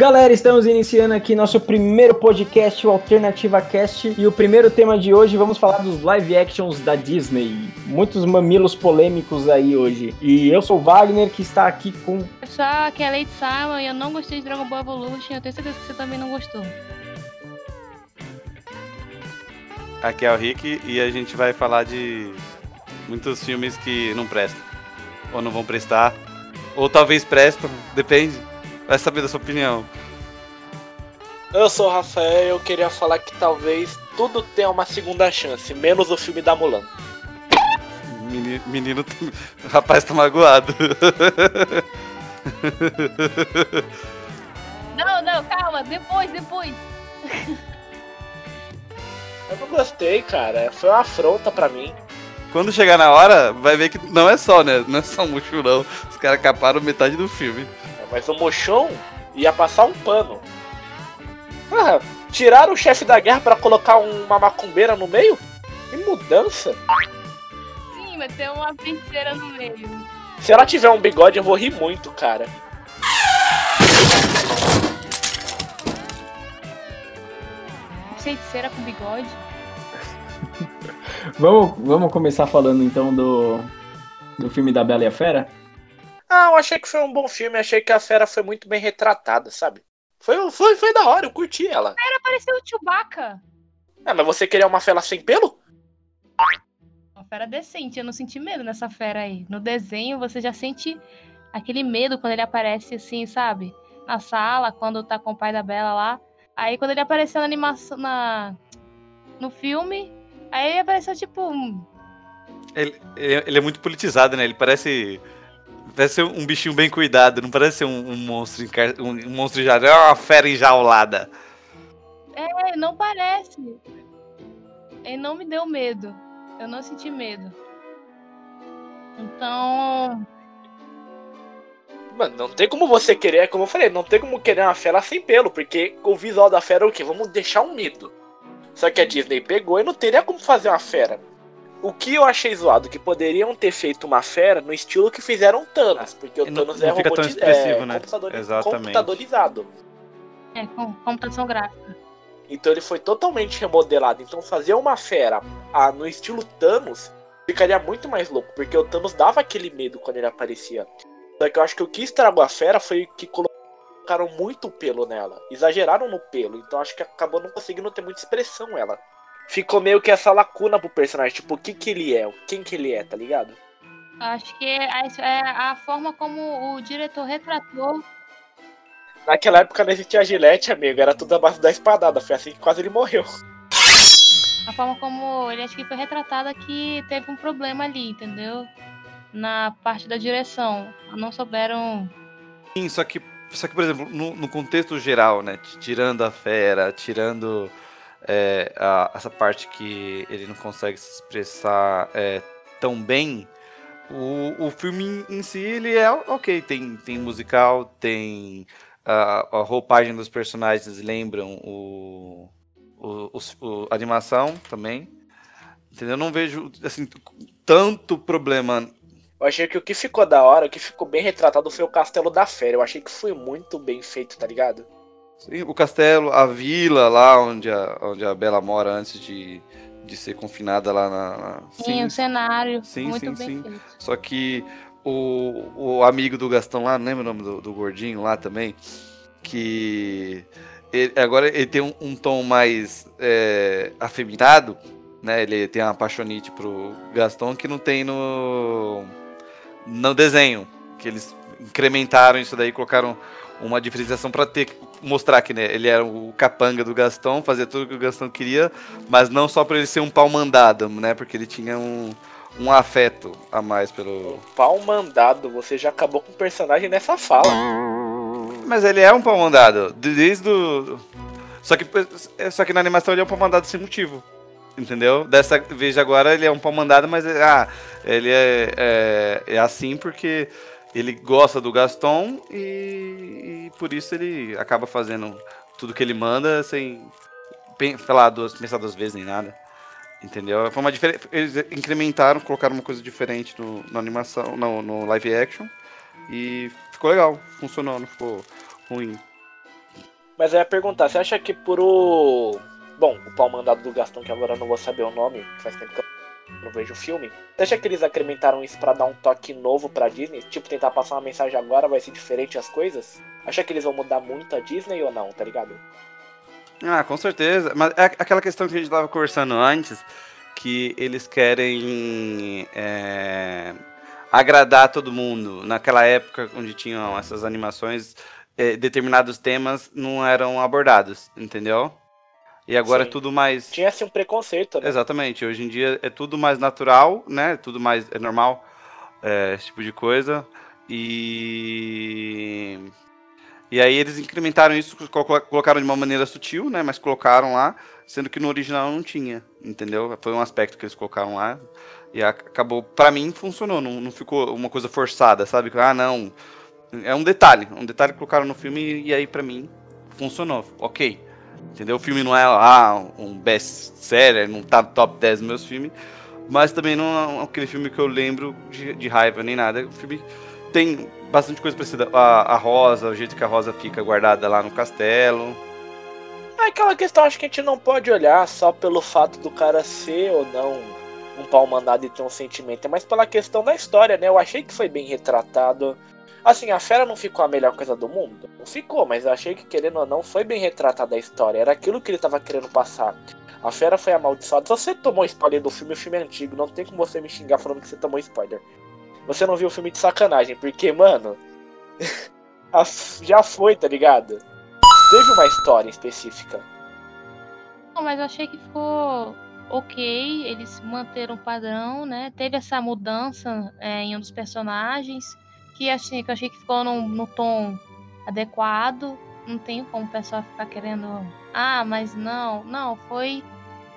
Galera, estamos iniciando aqui nosso primeiro podcast, o Alternativa Cast, e o primeiro tema de hoje vamos falar dos live actions da Disney. Muitos mamilos polêmicos aí hoje. E eu sou o Wagner, que está aqui com. Pessoal, aqui é a Lady Simon e eu não gostei de Dragon Ball Evolution, eu tenho certeza que você também não gostou. Aqui é o Rick e a gente vai falar de muitos filmes que não prestam. Ou não vão prestar. Ou talvez prestam, depende. Vai saber da sua opinião. Eu sou o Rafael e eu queria falar que talvez tudo tenha uma segunda chance, menos o filme da Mulan. Menino, menino o rapaz tá magoado. Não, não, calma, depois, depois. Eu não gostei, cara. Foi uma afronta pra mim. Quando chegar na hora, vai ver que não é só, né? Não é só um Mushu, não. Os caras caparam metade do filme. Mas o Mochon ia passar um pano. Ah, tiraram o chefe da guerra pra colocar uma macumbeira no meio? Que mudança! Sim, vai ter uma feiticeira no meio. Se ela tiver um bigode, eu vou rir muito, cara. Feiticeira com bigode. Vamos, vamos começar falando então do, do filme da Bela e a Fera? Ah, eu achei que foi um bom filme, achei que a fera foi muito bem retratada, sabe? Foi, foi, foi da hora, eu curti ela. Era parecer o Chewbacca. Ah, mas você queria uma fera sem pelo? Uma fera decente, eu não senti medo nessa fera aí. No desenho você já sente aquele medo quando ele aparece assim, sabe? Na sala, quando tá com o pai da Bela lá. Aí quando ele apareceu na animação, na... no filme, aí ele apareceu tipo... um- ele ele é muito politizado, né? Ele parece. Parece ser um bichinho bem cuidado, não parece ser um, um monstro encar... um, um monstro já. É uma fera enjaulada. É, não parece. Ele não me deu medo. Eu não senti medo. Então, Mano, não tem como você querer, como eu falei, não tem como querer uma fera sem pelo, porque o visual da fera é o quê? Vamos deixar um medo. Só que a Disney pegou e não teria como fazer uma fera. O que eu achei zoado, que poderiam ter feito uma fera no estilo que fizeram Thanos, porque o E não- Thanos não é, fica tão roboti- expressivo, é né? computadori- Exatamente. computadorizado. é com computação gráfica. Então ele foi totalmente remodelado. Então fazer uma fera ah, no estilo Thanos ficaria muito mais louco, porque o Thanos dava aquele medo quando ele aparecia. Só que eu acho que o que estragou a fera foi que colocaram muito pelo nela. Exageraram no pelo, então acho que acabou não conseguindo ter muita expressão ela. Ficou meio que essa lacuna pro personagem, tipo, o que que ele é, quem que ele é, tá ligado? Acho que é, é a forma como o diretor retratou. Naquela época não existia gilete, amigo, era tudo a base da espadada, foi assim que quase ele morreu. A forma como ele acho que foi retratada que teve um problema ali, entendeu? Na parte da direção. Não souberam. Sim, só que, só que por exemplo, no, no contexto geral, né? Tirando a fera, tirando é, a- essa parte que ele não consegue se expressar é, tão bem, o, o filme em, si, ele é ok. Tem, tem musical, tem a, a roupagem dos personagens lembram o, o, o- a animação também. Entendeu? Eu não vejo assim tanto problema Eu achei que o que ficou da hora, o que ficou bem retratado foi o castelo da fera. Eu achei que foi muito bem feito, tá ligado? Sim, o castelo, a vila lá onde a, onde a Bela mora antes de, de ser confinada lá na. na- Sim, o cenário. sim, muito sim, bem sim. feito. Só que o, o amigo do Gastão lá, não lembra o nome do, do gordinho lá também? Que ele- agora ele tem um, um tom mais é, afeminado, né? Ele tem uma apaixonite pro Gastão que não tem no, no desenho. Que eles incrementaram isso daí, colocaram uma diferenciação pra ter mostrar que né, ele era o capanga do Gastão, fazia tudo que o Gastão queria, mas não só pra ele ser um pau mandado, né? Porque ele tinha um, um afeto a mais pelo. Pau mandado, você já acabou com o personagem nessa fala. Mas ele é um pau mandado, desde o. Só que, só que na animação ele é um pau mandado sem motivo. Entendeu? Dessa vez agora ele é um pau mandado, mas ah, ele é, é, é assim porque ele gosta do Gaston e, e por isso ele acaba fazendo tudo que ele manda sem lá, duas, pensar duas vezes nem nada. Entendeu? Foi uma diferença. Eles incrementaram, colocaram uma coisa diferente no, na animação, no, no live action. E ficou legal, funcionou, não ficou ruim. Mas eu ia perguntar, você acha que por o. Bom, o pau mandado do Gastão, que agora eu não vou saber o nome, faz tempo que eu não vejo o filme. Você acha que eles acrescentaram isso pra dar um toque novo pra Disney? Tipo, tentar passar uma mensagem agora vai ser diferente as coisas? Acha que eles vão mudar muito a Disney ou não, tá ligado? Ah, com certeza. Mas é aquela questão que a gente tava conversando antes, que eles querem é, agradar todo mundo. Naquela época onde tinham essas animações, é, determinados temas não eram abordados, entendeu? E agora é Sim. é tudo mais. Tinha assim um preconceito, né? Exatamente. Hoje em dia é tudo mais natural, né? Tudo mais é normal, é, esse tipo de coisa. E e aí eles incrementaram isso, colo- colocaram de uma maneira sutil, né? Mas colocaram lá, sendo que no original não tinha, entendeu? Foi um aspecto que eles colocaram lá e acabou. Pra mim funcionou, não, não ficou uma coisa forçada, sabe? Ah, não. É um detalhe, um detalhe que colocaram no filme e aí pra mim funcionou, ok. Entendeu? O filme não é ah, um best-seller, não tá no top 10 dos meus filmes, mas também não é aquele filme que eu lembro de, de raiva nem nada. O filme tem bastante coisa parecida. A, a Rosa, o jeito que a Rosa fica guardada lá no castelo. É aquela questão, acho que a gente não pode olhar só pelo fato do cara ser ou não um pau mandado e ter um sentimento, é mais pela questão da história, né? Eu achei que foi bem retratado. Assim, a fera não ficou a melhor coisa do mundo? Não ficou, mas eu achei que, querendo ou não, foi bem retratada a história. Era aquilo que ele tava querendo passar. A fera foi amaldiçoada. Se você tomou spoiler do filme, o filme é antigo. Não tem como você me xingar falando que você tomou spoiler. Você não viu o filme de sacanagem, porque, mano. já foi, tá ligado? Teve uma história específica. Não, mas eu achei que ficou ok. Eles manteram o padrão, né? Teve essa mudança é, em um dos personagens. Que, assim, que eu achei que ficou no, tom adequado. Não tem como o pessoal ficar querendo. Ah, mas não. Não, foi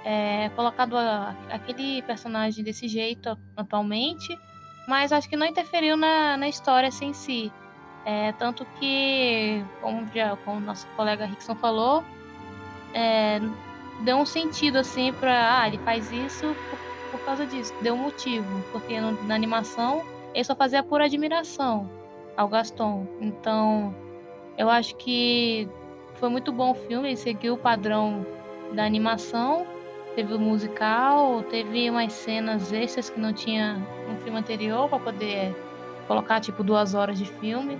é, colocado a- aquele personagem desse jeito atualmente. Mas acho que não interferiu na, na história assim, em si. É, tanto que, como, como nosso colega Rickson falou, é, deu um sentido assim pra. Ah, ele faz isso por, por causa disso. Deu um motivo. Porque no- na animação ele só fazia por admiração ao Gaston. Então, eu acho que foi muito bom o filme. Ele seguiu o padrão da animação. Teve o musical, teve umas cenas extras que não tinha no filme anterior para poder colocar tipo duas horas de filme.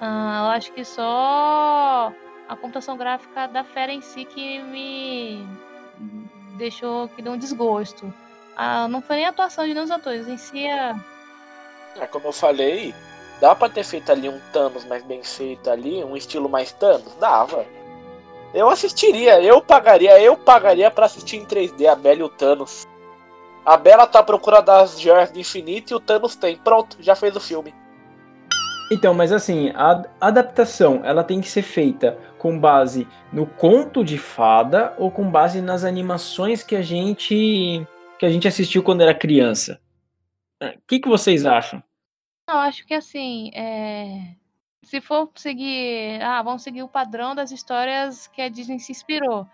Ah, eu acho que só a computação gráfica da fera em si que me deixou que deu um desgosto. Ah, não foi nem a atuação de nenhum dos atores, em si a... É, como eu falei, dá pra ter feito ali um Thanos mais bem feito ali, um estilo mais Thanos? Dava. Eu assistiria, eu pagaria, eu pagaria pra assistir em 3D a Bela e o Thanos. A Bela tá à procura das joias do infinito e o Thanos tem. Pronto, já fez o filme. Então, mas assim, a adaptação, ela tem que ser feita com base no conto de fada ou com base nas animações que a gente que a gente assistiu quando era criança? O que, que vocês acham? Não, acho que assim, é, se for seguir. Ah, vamos seguir o padrão das histórias que a Disney se inspirou.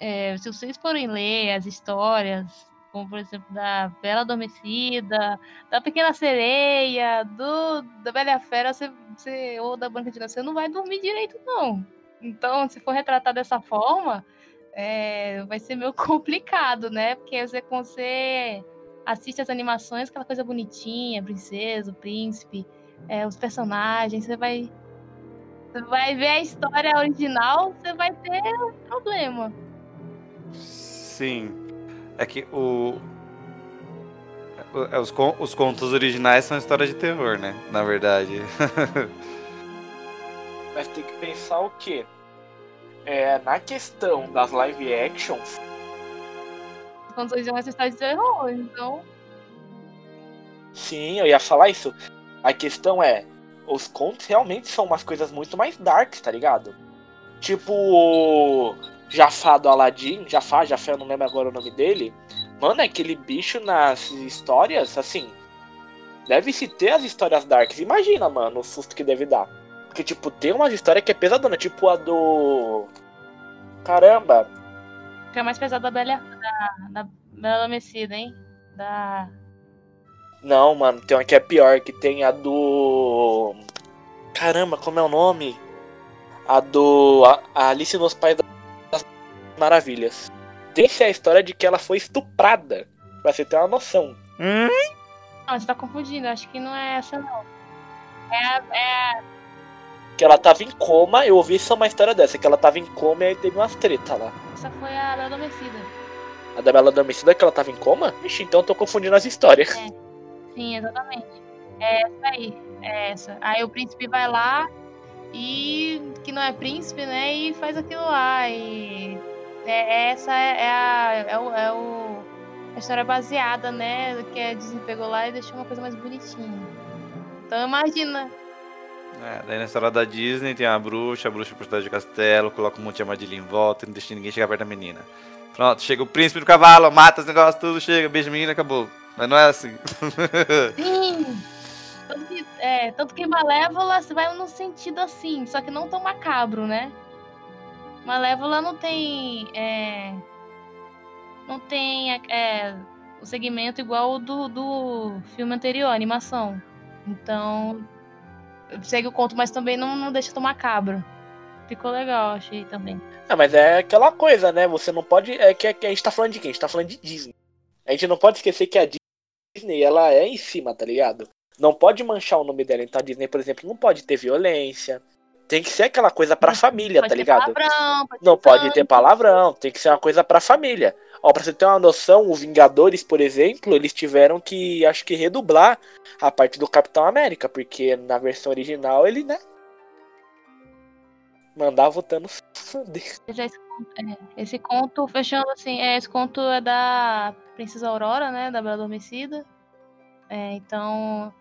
É, se vocês forem ler as histórias, como por exemplo da Bela Adormecida, da Pequena Sereia, do, da Bela Fera, você, você- ou da Branca de Neve, você não vai dormir direito, não. Então, se for retratar dessa forma, é, vai ser meio complicado, né? Porque você, você assiste as animações, aquela coisa bonitinha, princesa, o príncipe, é, os personagens, você vai. Você vai ver a história original, você vai ter problema. Sim. É que o. é, Os, con- os contos originais são histórias de terror, né? Na verdade. Mas tem que pensar o quê? É, na questão das live actions, Quando vocês vão assistir de terror, então. sim, eu ia falar isso. A questão é, os contos realmente são umas coisas muito mais darks, tá ligado? Tipo o Jafar do Aladdin, Jafar, Jafar, eu não lembro agora o nome dele. Mano, é aquele bicho nas histórias, assim, deve se ter as histórias darks. Imagina, mano, o susto que deve dar. Porque, tipo, tem umas histórias que é pesadona, tipo a do. Caramba, Que é mais pesado da Bela, da, da Bela Adormecida, hein? Da. Não, mano, tem uma que é pior, que tem a do. Caramba, como é o nome? A do a, a Alice nos Pais das Maravilhas. Tem-se a história de que ela foi estuprada. Pra você ter uma noção. Hum? Não, você tá confundindo. Acho que não é essa, não. É a. É a... Que ela tava em coma, eu ouvi só uma história dessa, que ela tava em coma e aí teve umas treta lá. Essa foi a Bela Adormecida. A da Bela Adormecida que ela tava em coma? Ixi, então eu tô confundindo as histórias. Sim, exatamente. É essa aí. É essa. Aí o príncipe vai lá e. que não é príncipe, né? E faz aquilo lá. E. É, essa é, é a. É o, é o. A história baseada, né? Que a Disney pegou lá e deixou uma coisa mais bonitinha. Então imagina. É, daí na história da Disney tem a bruxa, a bruxa por trás de castelo, coloca um monte de armadilha em volta e não deixa ninguém chegar perto da menina. Pronto, chega o príncipe do cavalo, mata os negócios, tudo, chega, beija a menina acabou. Mas não é assim. Sim! Tanto que, é, tanto que Malévola vai num sentido assim, só que não tão macabro, né? Malévola não tem. É, não tem é, o segmento igual o do, do filme anterior, animação. Então. Segue o conto, mas também não, não deixa tão macabro. Ficou legal, achei também. Ah, mas é aquela coisa, né? Você não pode. É que, que a gente tá falando de quem? A gente tá falando de Disney. A gente não pode esquecer que a Disney, ela é em cima, tá ligado? Não pode manchar o nome dela. Então a Disney, por exemplo, não pode ter violência. Tem que ser aquela coisa pra família, pode tá ligado? Palavrão, pode Não pode ter palavrão, tem que ser uma coisa pra família. Ó, pra você ter uma noção, o Vingadores, por exemplo, eles tiveram que, acho que, redublar a parte do Capitão América, porque na versão original ele, né? Mandava o Thanos foder. Esse conto, é, esse conto, fechando assim, é, esse conto é da Princesa Aurora, né? Da Bela Adormecida. É, então,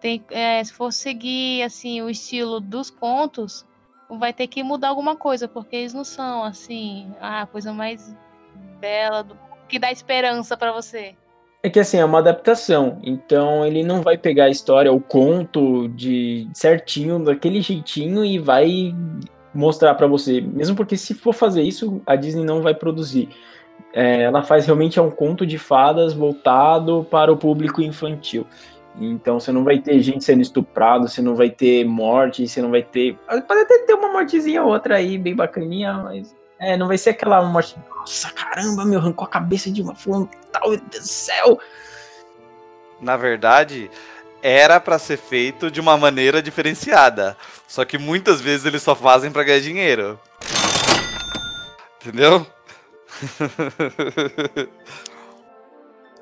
tem, é, se for seguir assim o estilo dos contos, vai ter que mudar alguma coisa, porque eles não são assim a coisa mais bela do que dá esperança pra você. É que assim, é uma adaptação, então ele não vai pegar a história, o conto de certinho, daquele jeitinho e vai mostrar pra você. Mesmo porque se for fazer isso, a Disney não vai produzir. É, ela faz realmente é um conto de fadas voltado para o público infantil. Então você não vai ter gente sendo estuprado, você não vai ter morte, você não vai ter. Pode até ter uma mortezinha ou outra aí, bem bacaninha, mas. É, não vai ser aquela morte. Nossa, caramba, meu, arrancou a cabeça de uma fulano tal, meu Deus do céu. Na verdade, era pra ser feito de uma maneira diferenciada. Só que muitas vezes eles só fazem pra ganhar dinheiro. Entendeu?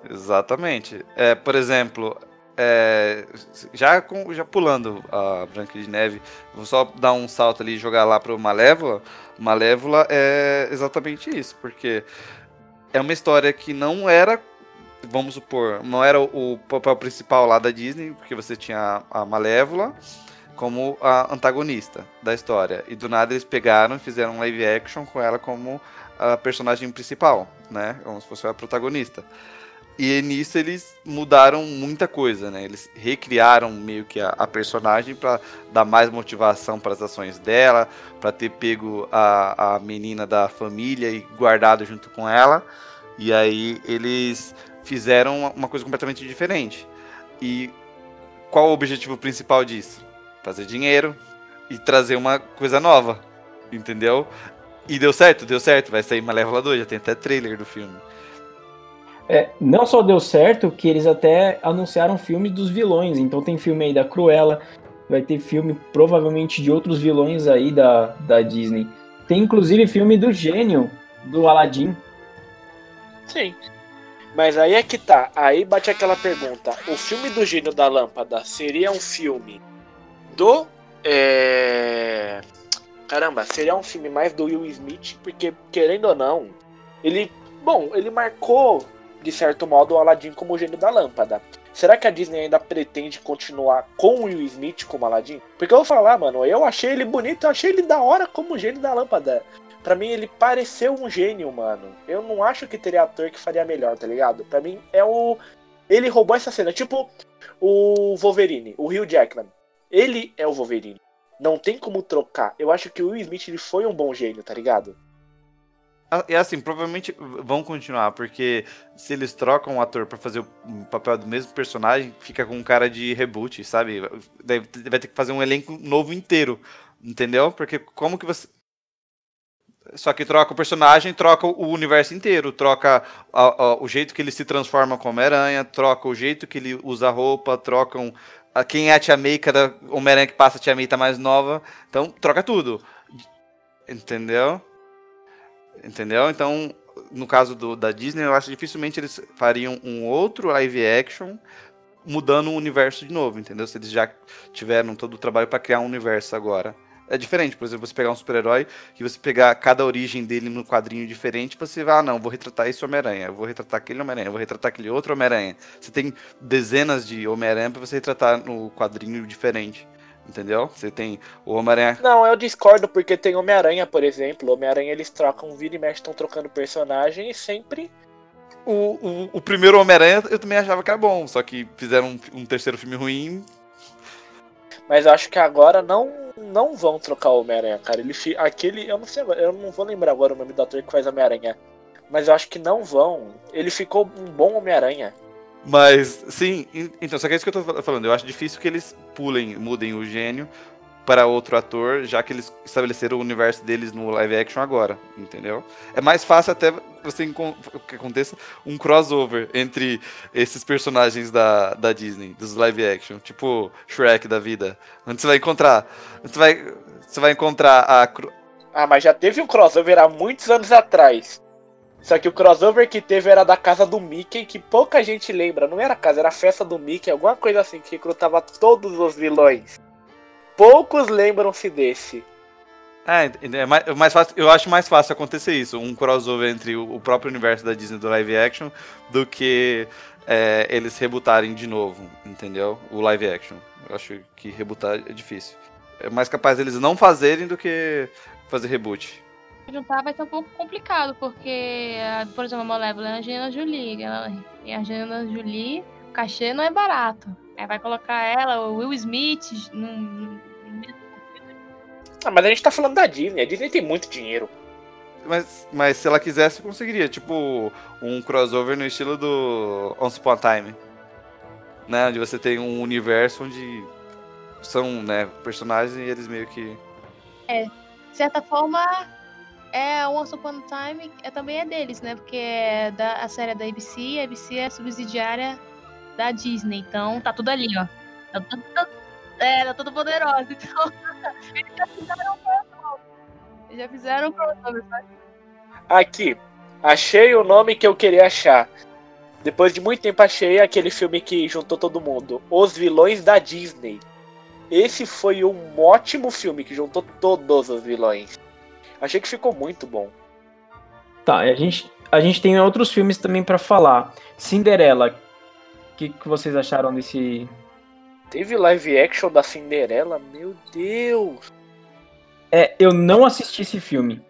Exatamente. É, por exemplo, é, já, com- já pulando a Branca de Neve, vou só dar um salto ali e jogar lá pro Malévola. Malévola é exatamente isso, porque é uma história que não era, vamos supor, não era o, papel principal lá da Disney, porque você tinha a Malévola como a antagonista da história. E do nada eles pegaram e fizeram um live action com ela como a personagem principal, né? Como se fosse a protagonista. E nisso eles mudaram muita coisa, né? Eles recriaram meio que a, a personagem para dar mais motivação para as ações dela, para ter pego a, a menina da família e guardado junto com ela. E aí eles fizeram uma- coisa completamente diferente. E qual o objetivo principal disso? Fazer dinheiro e trazer uma coisa nova, entendeu? E deu certo, deu certo. Vai sair Malévola 2, já tem até trailer do filme. É, não só deu certo, que eles até anunciaram filmes dos vilões. Então tem filme aí da Cruella, vai ter filme provavelmente de outros vilões aí da, da Disney. Tem inclusive filme do gênio, do Aladdin. Sim. Mas aí é que tá. Aí bate aquela pergunta. O filme do Gênio da Lâmpada seria um filme do. É... Caramba, seria um filme mais do Will Smith, porque, querendo ou não, ele. Bom, ele marcou, de certo modo, o Aladdin como o gênio da lâmpada. Será que a Disney ainda pretende continuar com o Will Smith como Aladdin? Porque eu vou falar, mano, eu achei ele bonito, eu achei ele da hora como o gênio da lâmpada. Pra mim, ele pareceu um gênio, mano. Eu não acho que teria ator que faria melhor, tá ligado? Pra mim, é o. Ele roubou essa cena. Tipo, o Wolverine, o Hugh Jackman. Ele é o Wolverine. Não tem como trocar. Eu acho que o Will Smith ele foi um bom gênio, tá ligado? E assim, provavelmente vão continuar, porque se eles trocam o ator pra fazer o papel do mesmo personagem, fica com um cara de reboot, sabe? Deve- Vai ter que fazer um elenco novo inteiro Entendeu? Porque como que você. Só que troca o personagem, troca o universo inteiro, troca a, a, o jeito que ele se transforma como Homem-Aranha, troca o jeito que ele usa roupa, trocam a, quem é a Tia May, cada Homem-Aranha que passa a Tia May tá mais nova. Então, troca tudo. Entendeu? Entendeu? Então, no caso do, da Disney, eu acho que dificilmente eles fariam um outro live action mudando o universo de novo, entendeu? Se eles já tiveram todo o trabalho para criar um universo agora. É diferente, por exemplo, você pegar um super-herói e você pegar cada origem dele no quadrinho diferente, você vai, ah, não, vou retratar esse Homem-Aranha, vou retratar aquele Homem-Aranha, vou retratar aquele outro Homem-Aranha. Você tem dezenas de Homem-Aranha para você retratar no quadrinho diferente. Entendeu? Você tem o Homem-Aranha. Não, eu discordo porque tem Homem-Aranha, por exemplo. Homem-Aranha eles trocam, vira e mexe, estão trocando personagem e sempre. O, o, o primeiro Homem-Aranha eu também achava que era bom, só que fizeram um, um terceiro filme ruim. Mas eu acho que agora não não vão trocar o Homem-Aranha, cara. Ele aquele, eu não sei agora, eu não vou lembrar agora o nome do ator que faz Homem-Aranha, mas eu acho que não vão. Ele ficou um bom Homem-Aranha. Mas, sim, então, só que é isso que eu tô falando. Eu acho difícil que eles pulem, mudem o gênio para outro ator, já que eles estabeleceram o universo deles no live action agora, entendeu? É mais fácil até você que aconteça um crossover entre esses personagens da, da Disney, dos live action, tipo Shrek da vida. Onde você vai encontrar. Você vai, você vai encontrar a. Ah, mas já teve um crossover há muitos anos atrás. Só que o crossover que teve era da casa do Mickey, que pouca gente lembra. Não era casa, era a festa do Mickey, alguma coisa assim, que recrutava todos os vilões. Poucos lembram-se desse. É, é é mais fácil, eu acho mais fácil acontecer isso, um crossover entre o, próprio universo da Disney do live action, do que é, eles rebutarem de novo, entendeu? O live action. Eu acho que rebutar é difícil. É mais capaz eles não fazerem do que fazer reboot juntar vai ser um pouco complicado, porque, por exemplo, a Malévola é a Angelina Jolie. Ela, e a Angelina Jolie, o cachê não é barato. É, vai colocar ela, o Will Smith, num, Ah, mas a gente tá falando da Disney. A Disney tem muito dinheiro. Mas, mas se ela quisesse, conseguiria. Tipo, um crossover no estilo do Once Upon a Time. Né? Onde você tem um universo onde são né, personagens e eles meio que. É. De certa forma, é, Once Upon a Time é, também é deles, né? Porque é da, a série é da ABC, a ABC é subsidiária da Disney. Então tá tudo ali, ó. Tá tudo, é, tá tudo poderoso. Então, eles já fizeram crossover. Eles já fizeram crossover, sabe? Aqui, achei o nome que eu queria achar. Depois de muito tempo achei aquele filme que juntou todo mundo. Os Vilões da Disney. Esse foi um ótimo filme que juntou todos os vilões. Achei que ficou muito bom. Tá, a gente, a gente tem outros filmes também para falar. Cinderela. O que, que vocês acharam desse. Teve live action da Cinderela? Meu Deus! É, eu não assisti esse filme.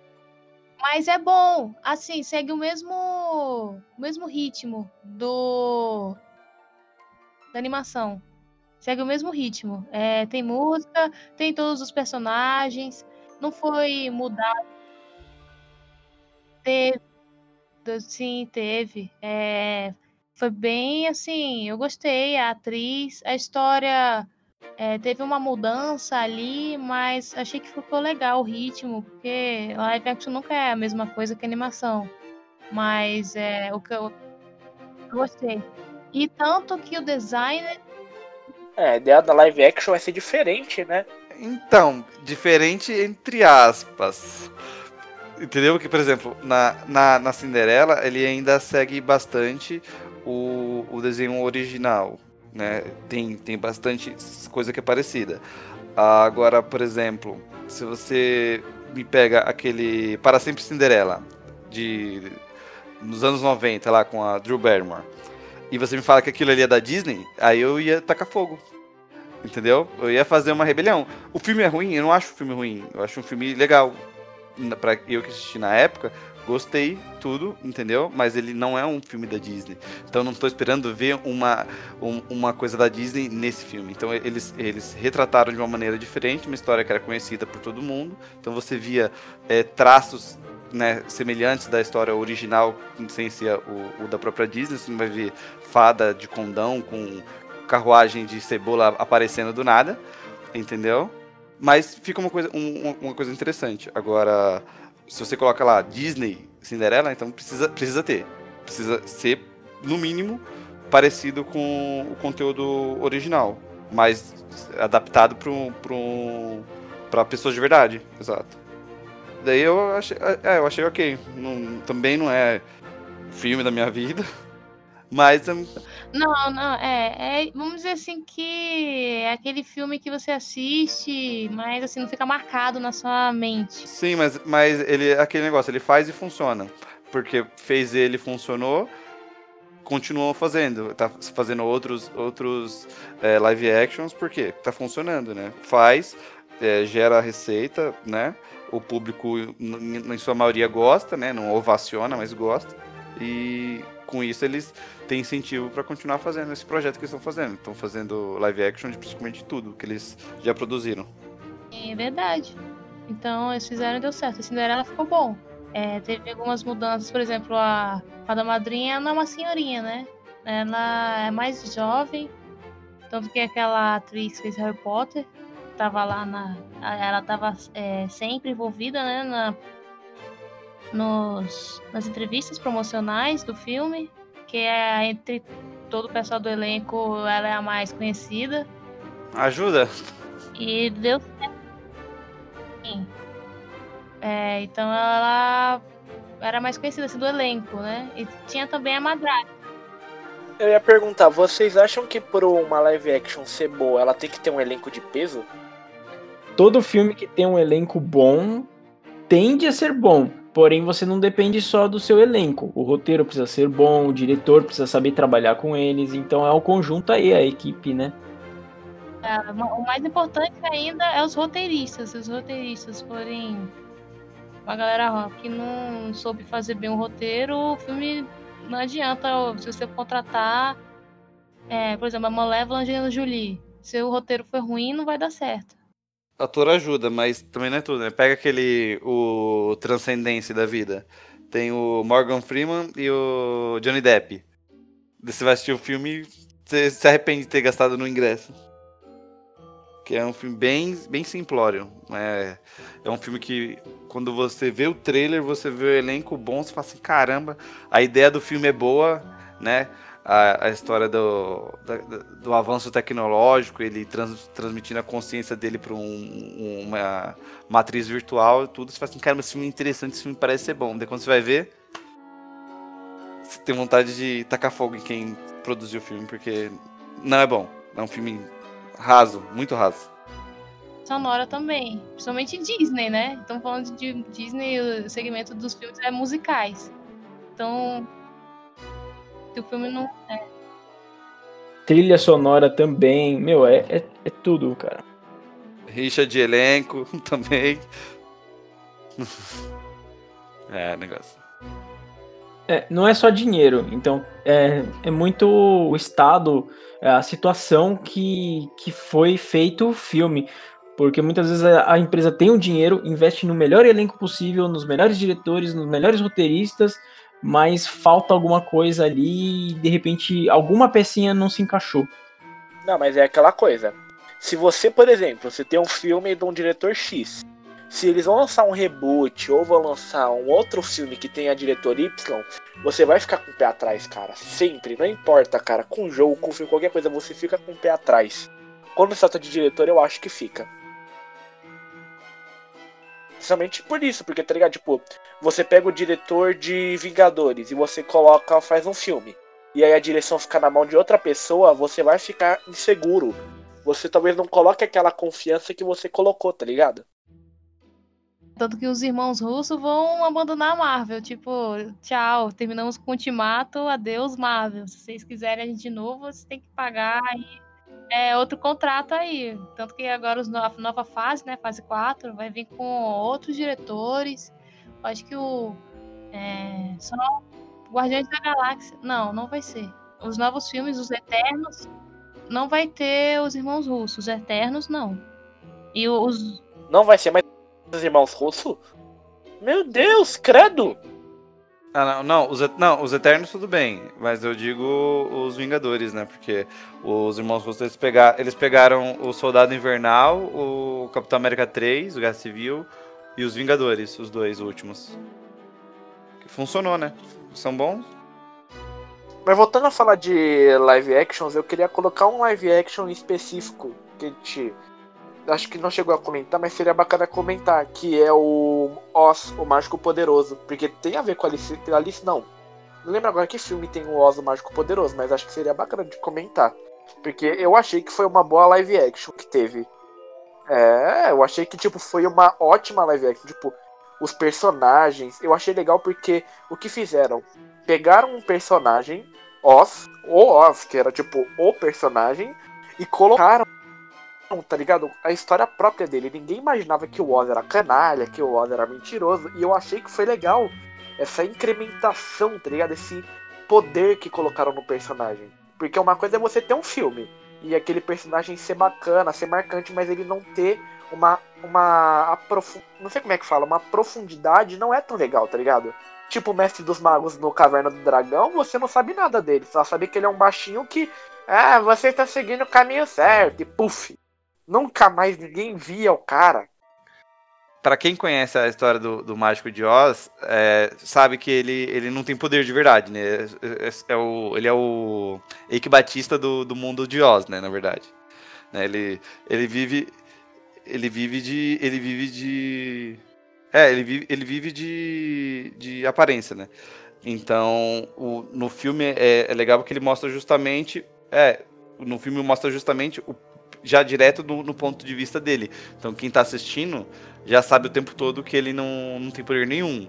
Mas é bom. Assim, segue o mesmo, o mesmo ritmo do da animação. Segue o mesmo ritmo. É, tem música, tem todos os personagens não foi mudado. Teve, sim, teve. É, foi bem assim, eu gostei, a atriz, a história é, teve uma mudança ali, mas achei que ficou legal o ritmo, porque live action nunca é a mesma coisa que animação. Mas é o que eu, gostei. E tanto que o designer. É, a ideia da live action vai ser diferente, né? Então, diferente entre aspas. Entendeu? Que, por exemplo, na, na, na Cinderela, ele ainda segue bastante o, o desenho original. Né? Tem, tem bastante coisa que é parecida. Agora, por exemplo, se você me pega aquele Para Sempre Cinderela, de nos anos 90, lá com a Drew Barrymore, e você me fala que aquilo ali é da Disney, aí eu ia tacar fogo. Entendeu? Eu ia fazer uma rebelião. O filme é ruim? Eu não acho o filme ruim. Eu acho um filme legal. Pra eu que assisti na época, gostei, tudo, entendeu? Mas ele não é um filme da Disney. Então não estou esperando ver uma, um, uma coisa da Disney nesse filme. Então eles, eles retrataram de uma maneira diferente, uma história que era conhecida por todo mundo. Então você via é, traços né, semelhantes da história original, sem ser o, o da própria Disney. Você vai ver fada de condão com carruagem de cebola aparecendo do nada, entendeu? Mas fica uma coisa, um, uma coisa interessante. Agora, se você coloca lá Disney, Cinderela, então precisa, precisa ter. Precisa ser, no mínimo, parecido com o conteúdo original. Mas adaptado para um, pra pessoas de verdade. Exato. Daí eu achei, é, eu achei ok. Não, também não é filme da minha vida. Mas. Não, não, é, é, Vamos dizer assim que é aquele filme que você assiste, mas assim, não fica marcado na sua mente. Sim, mas, mas ele aquele negócio, ele faz e funciona. Porque fez ele, funcionou, continuam fazendo. Tá fazendo outros, outros é, live actions, porque tá funcionando, né? Faz, é, gera receita, né? O público, em sua maioria, gosta, né? Não ovaciona, mas gosta. E com isso eles têm incentivo para continuar fazendo esse projeto que estão fazendo. Estão fazendo live action de praticamente tudo que eles já produziram. É verdade. Então eles fizeram e deu certo. A Cinderela ficou bom. É, teve algumas mudanças, por exemplo, a, a da madrinha não é uma senhorinha, né? Ela é mais jovem, tanto que aquela atriz que fez Harry Potter tava lá na. Ela tava é, sempre envolvida, né? Na, nos, nas entrevistas promocionais do filme, que é entre todo o pessoal do elenco, ela é a mais conhecida. Ajuda? E deu certo. Sim. É, então ela era mais conhecida assim, do elenco, né? E tinha também a madrasta. Eu ia perguntar, vocês acham que por uma live action ser boa, ela tem que ter um elenco de peso? Todo filme que tem um elenco bom tende a ser bom. Porém, você não depende só do seu elenco. O roteiro precisa ser bom, o diretor precisa saber trabalhar com eles. Então é o conjunto aí, a equipe, né? É, o mais importante ainda é os roteiristas. Se os roteiristas forem uma galera que não soube fazer bem o roteiro, o filme não adianta se você contratar, é, por exemplo, a Malévola Angelina Jolie. Se o roteiro for ruim, não vai dar certo ator ajuda, mas também não é tudo, né? Pega aquele. O Transcendência da vida. Tem o Morgan Freeman e o Johnny Depp. Você vai assistir o filme você se arrepende de ter gastado no ingresso. Que é um filme bem, bem simplório. É, é um filme que, quando você vê o trailer, você vê o elenco bom, você fala assim: caramba, a ideia do filme é boa, né? A, a história do, do avanço tecnológico, ele trans, transmitindo a consciência dele para um, uma matriz virtual e tudo. Você fala assim, cara, esse filme é interessante, esse filme parece ser bom. Daí quando você vai ver, você tem vontade de tacar fogo em quem produziu o filme, porque não é bom. É um filme raso, muito raso. Sonora também, principalmente Disney, né? Estamos falando de Disney, o segmento dos filmes é musicais. Então, o filme não é. Trilha sonora também, meu, é, é, é tudo, cara. Rixa de elenco também. é, negócio. É, não é só dinheiro, então é, é muito o estado, é a situação que, que foi feito o filme. Porque muitas vezes a, a empresa tem o dinheiro, investe no melhor elenco possível, nos melhores diretores, nos melhores roteiristas, mas falta alguma coisa ali e de repente alguma pecinha não se encaixou. Não, mas é aquela coisa. Se você, por exemplo, você tem um filme de um diretor X, se eles vão lançar um reboot ou vão lançar um outro filme que tenha diretor Y, você vai ficar com o pé atrás, cara. Sempre, não importa, cara. Com jogo, com filme, qualquer coisa, você fica com o pé atrás. Quando se trata de diretor, eu acho que fica. Principalmente por isso, porque tá ligado? Tipo, você pega o diretor de Vingadores e você coloca, faz um filme. E aí a direção fica na mão de outra pessoa, você vai ficar inseguro. Você talvez não coloque aquela confiança que você colocou, tá ligado? Tanto que os irmãos russos vão abandonar a Marvel. Tipo, tchau, terminamos com o ultimato, adeus Marvel. Se vocês quiserem a gente de novo, vocês têm que pagar aí é, outro contrato aí. Tanto que agora os, a nova fase, né? Fase 4, vai vir com outros diretores. Acho que o. É, só Guardiões da Galáxia. Não, não vai ser. Os novos filmes, os Eternos, não vai ter os irmãos russos. Os Eternos, não. E os. Não vai ser mais os irmãos russos? Meu Deus, credo! Ah, não, não os, não, os Eternos tudo bem, mas eu digo os Vingadores, né? Porque os Irmãos Russo, eles, pegar, eles pegaram o Soldado Invernal, o Capitão América 3, o Guerra Civil, e os Vingadores, os dois últimos. Funcionou, né? São bons. Mas voltando a falar de live actions, eu queria colocar um live action específico que a gente acho que não chegou a comentar, mas seria bacana comentar, que é o Oz, o Mágico Poderoso, porque tem a ver com a Alice, Alice não. Não lembro agora que filme tem o Oz, o Mágico Poderoso, mas acho que seria bacana de comentar. Porque eu achei que foi uma boa live action que teve. É, eu achei que tipo foi uma ótima live action, tipo, os personagens, eu achei legal porque o que fizeram? Pegaram um personagem, Oz, o Oz, que era tipo o personagem, e colocaram tá ligado? A história própria dele. Ninguém imaginava que o Oz era canalha, que o Oz era mentiroso. E eu achei que foi legal essa incrementação, tá ligado? Esse poder que colocaram no personagem. Porque uma coisa é você ter um filme e aquele personagem ser bacana, ser marcante, mas ele não ter uma. uma. Não sei como é que fala, uma profundidade não é tão legal, tá ligado? Tipo o Mestre dos Magos no Caverna do Dragão, você não sabe nada dele. Só sabe que ele é um baixinho que. Ah, você está seguindo o caminho certo. E puf, Nunca mais ninguém via o cara. Para quem conhece a história do, do Mágico de Oz, é, sabe que ele, ele não tem poder de verdade, né? É, é, é o, ele é o Eike Batista do, do mundo de Oz, né? Na verdade. Né? Ele, ele vive. Ele vive de. Ele vive de. É, ele vive, ele vive de, de aparência, né? Então, o, no filme é, é legal porque ele mostra justamente. É, no filme mostra justamente o já direto no, no, ponto de vista dele. Então quem está assistindo já sabe o tempo todo que ele não, não tem poder nenhum.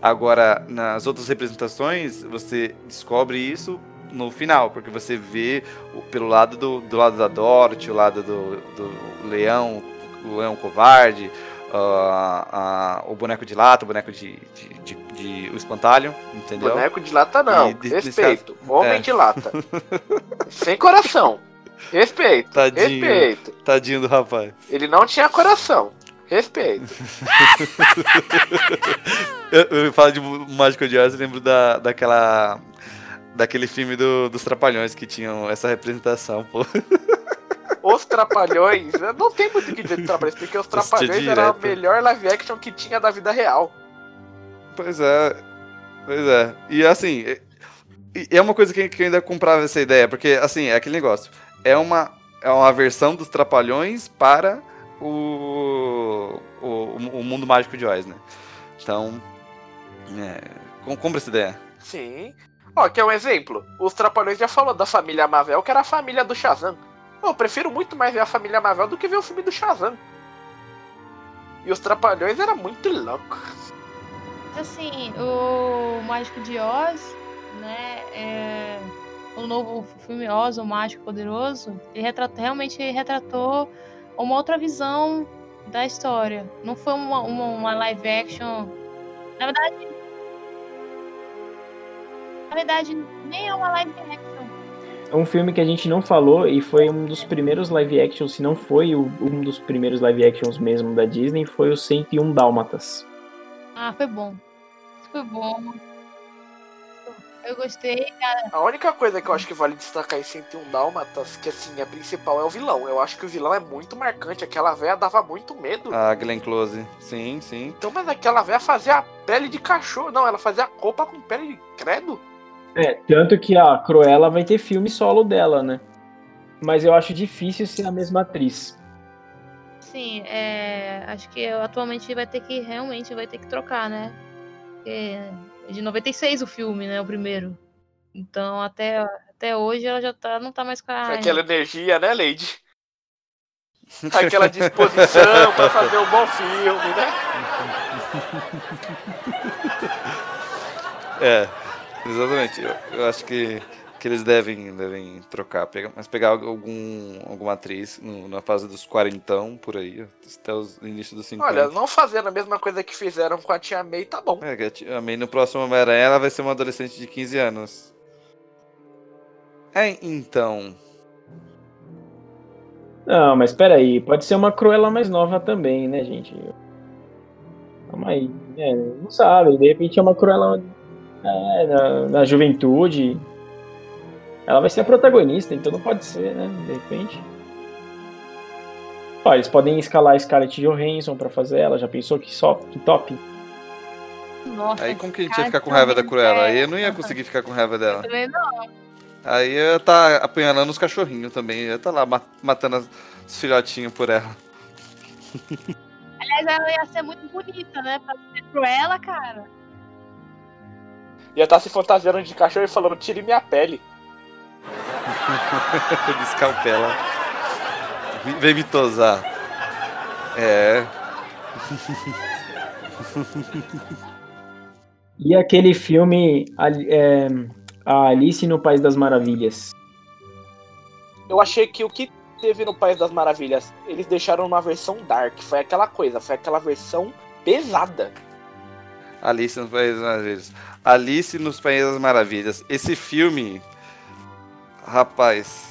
Agora, nas outras representações, você descobre isso no final, porque você vê pelo lado do, do lado da Dorothy, o lado do, do leão, o leão covarde, uh, uh, o boneco de lata, o boneco de, de, de, de, o espantalho, entendeu? Boneco de lata não, e, respeito, caso, homem é. de lata, sem coração. Respeito. Tadinho. Respeito. Tadinho do rapaz. Ele não tinha coração. Respeito. eu, eu falo de Mágico de Oz, eu lembro da, daquela. Daquele filme do, dos Trapalhões que tinham essa representação, pô. Os Trapalhões, não tem muito o que dizer de Trapalhões, porque os Trapalhões era a melhor live action que tinha da vida real. Pois é, pois é. E assim, é uma coisa que, que eu ainda comprava essa ideia, porque assim, é aquele negócio é uma, é uma versão dos Trapalhões para o, o, o mundo mágico de Oz, né? Então, é, compra essa ideia. Sim. Ó, que é um exemplo. Os Trapalhões já falou da família Mavel, que era a família do Shazam. Eu prefiro muito mais ver a família Mavel do que ver o filme do Shazam. E os Trapalhões era muito louco. Assim, o Mágico de Oz, né, é o novo filme Oz, o Mágico Poderoso, ele retratou, realmente retratou uma outra visão da história. Não foi uma, uma, uma live action. Na verdade. Na verdade, nem é uma live action. É um filme que a gente não falou e foi um dos primeiros live actions, se não foi um dos primeiros live actions mesmo da Disney, foi o 101 Dálmatas. Ah, foi bom. Foi bom. Eu gostei, cara. A única coisa que eu acho que vale destacar em 101 Dálmatas, que assim, a principal é o vilão. Eu acho que o vilão é muito marcante. Aquela véia dava muito medo. A Glenn Close. Sim, sim. Então, mas aquela véia fazia a pele de cachorro. Não, ela fazia a roupa com pele de credo. É, tanto que a Cruella vai ter filme solo dela, né? Mas eu acho difícil ser a mesma atriz. Sim, é, acho que atualmente vai ter que realmente vai ter que trocar, né? Porque é de 96 o filme, né? O primeiro. Então, até, até hoje ela já tá, não tá mais com a. Aquela energia, né, Lady? Aquela disposição para fazer um bom filme, né? É, exatamente. Eu, eu acho que que eles devem, devem trocar. Pegar, mas pegar algum, alguma atriz no, na fase dos quarentão, por aí, até os início dos 50. Olha, não fazendo a mesma coisa que fizeram com a Tia May, tá bom. É, a Tia May no próximo Homem-Aranha ela vai ser uma adolescente de 15 anos. É, então... Não, mas peraí, pode ser uma Cruella mais nova também, né, gente? Calma aí. É, não sabe, de repente é uma Cruella É, na, na juventude. Ela vai ser a protagonista, então não pode ser, né? De repente. Ó, eles podem escalar a Scarlett Johansson pra fazer ela. Já pensou que só que top? Nossa, Aí como que a gente ia ficar com raiva da Cruella? Aí eu não ia conseguir ficar com raiva dela. Também não. Aí eu ia estar apanhando os cachorrinhos também. Eu ia estar lá ma- matando os filhotinhos por ela. Aliás, ela ia ser muito bonita, né? Pra ser Cruella, cara. Ia estar se fantasiando de cachorro e falando, tire minha pele. Ele escalpela. Vem- me tosar. É. E aquele filme é, A Alice no País das Maravilhas. Eu achei que o que teve no País das Maravilhas, eles deixaram uma versão dark. Foi aquela coisa, foi aquela versão pesada. Alice nos Países das Maravilhas. Alice nos Países das Maravilhas. Esse filme. Rapaz.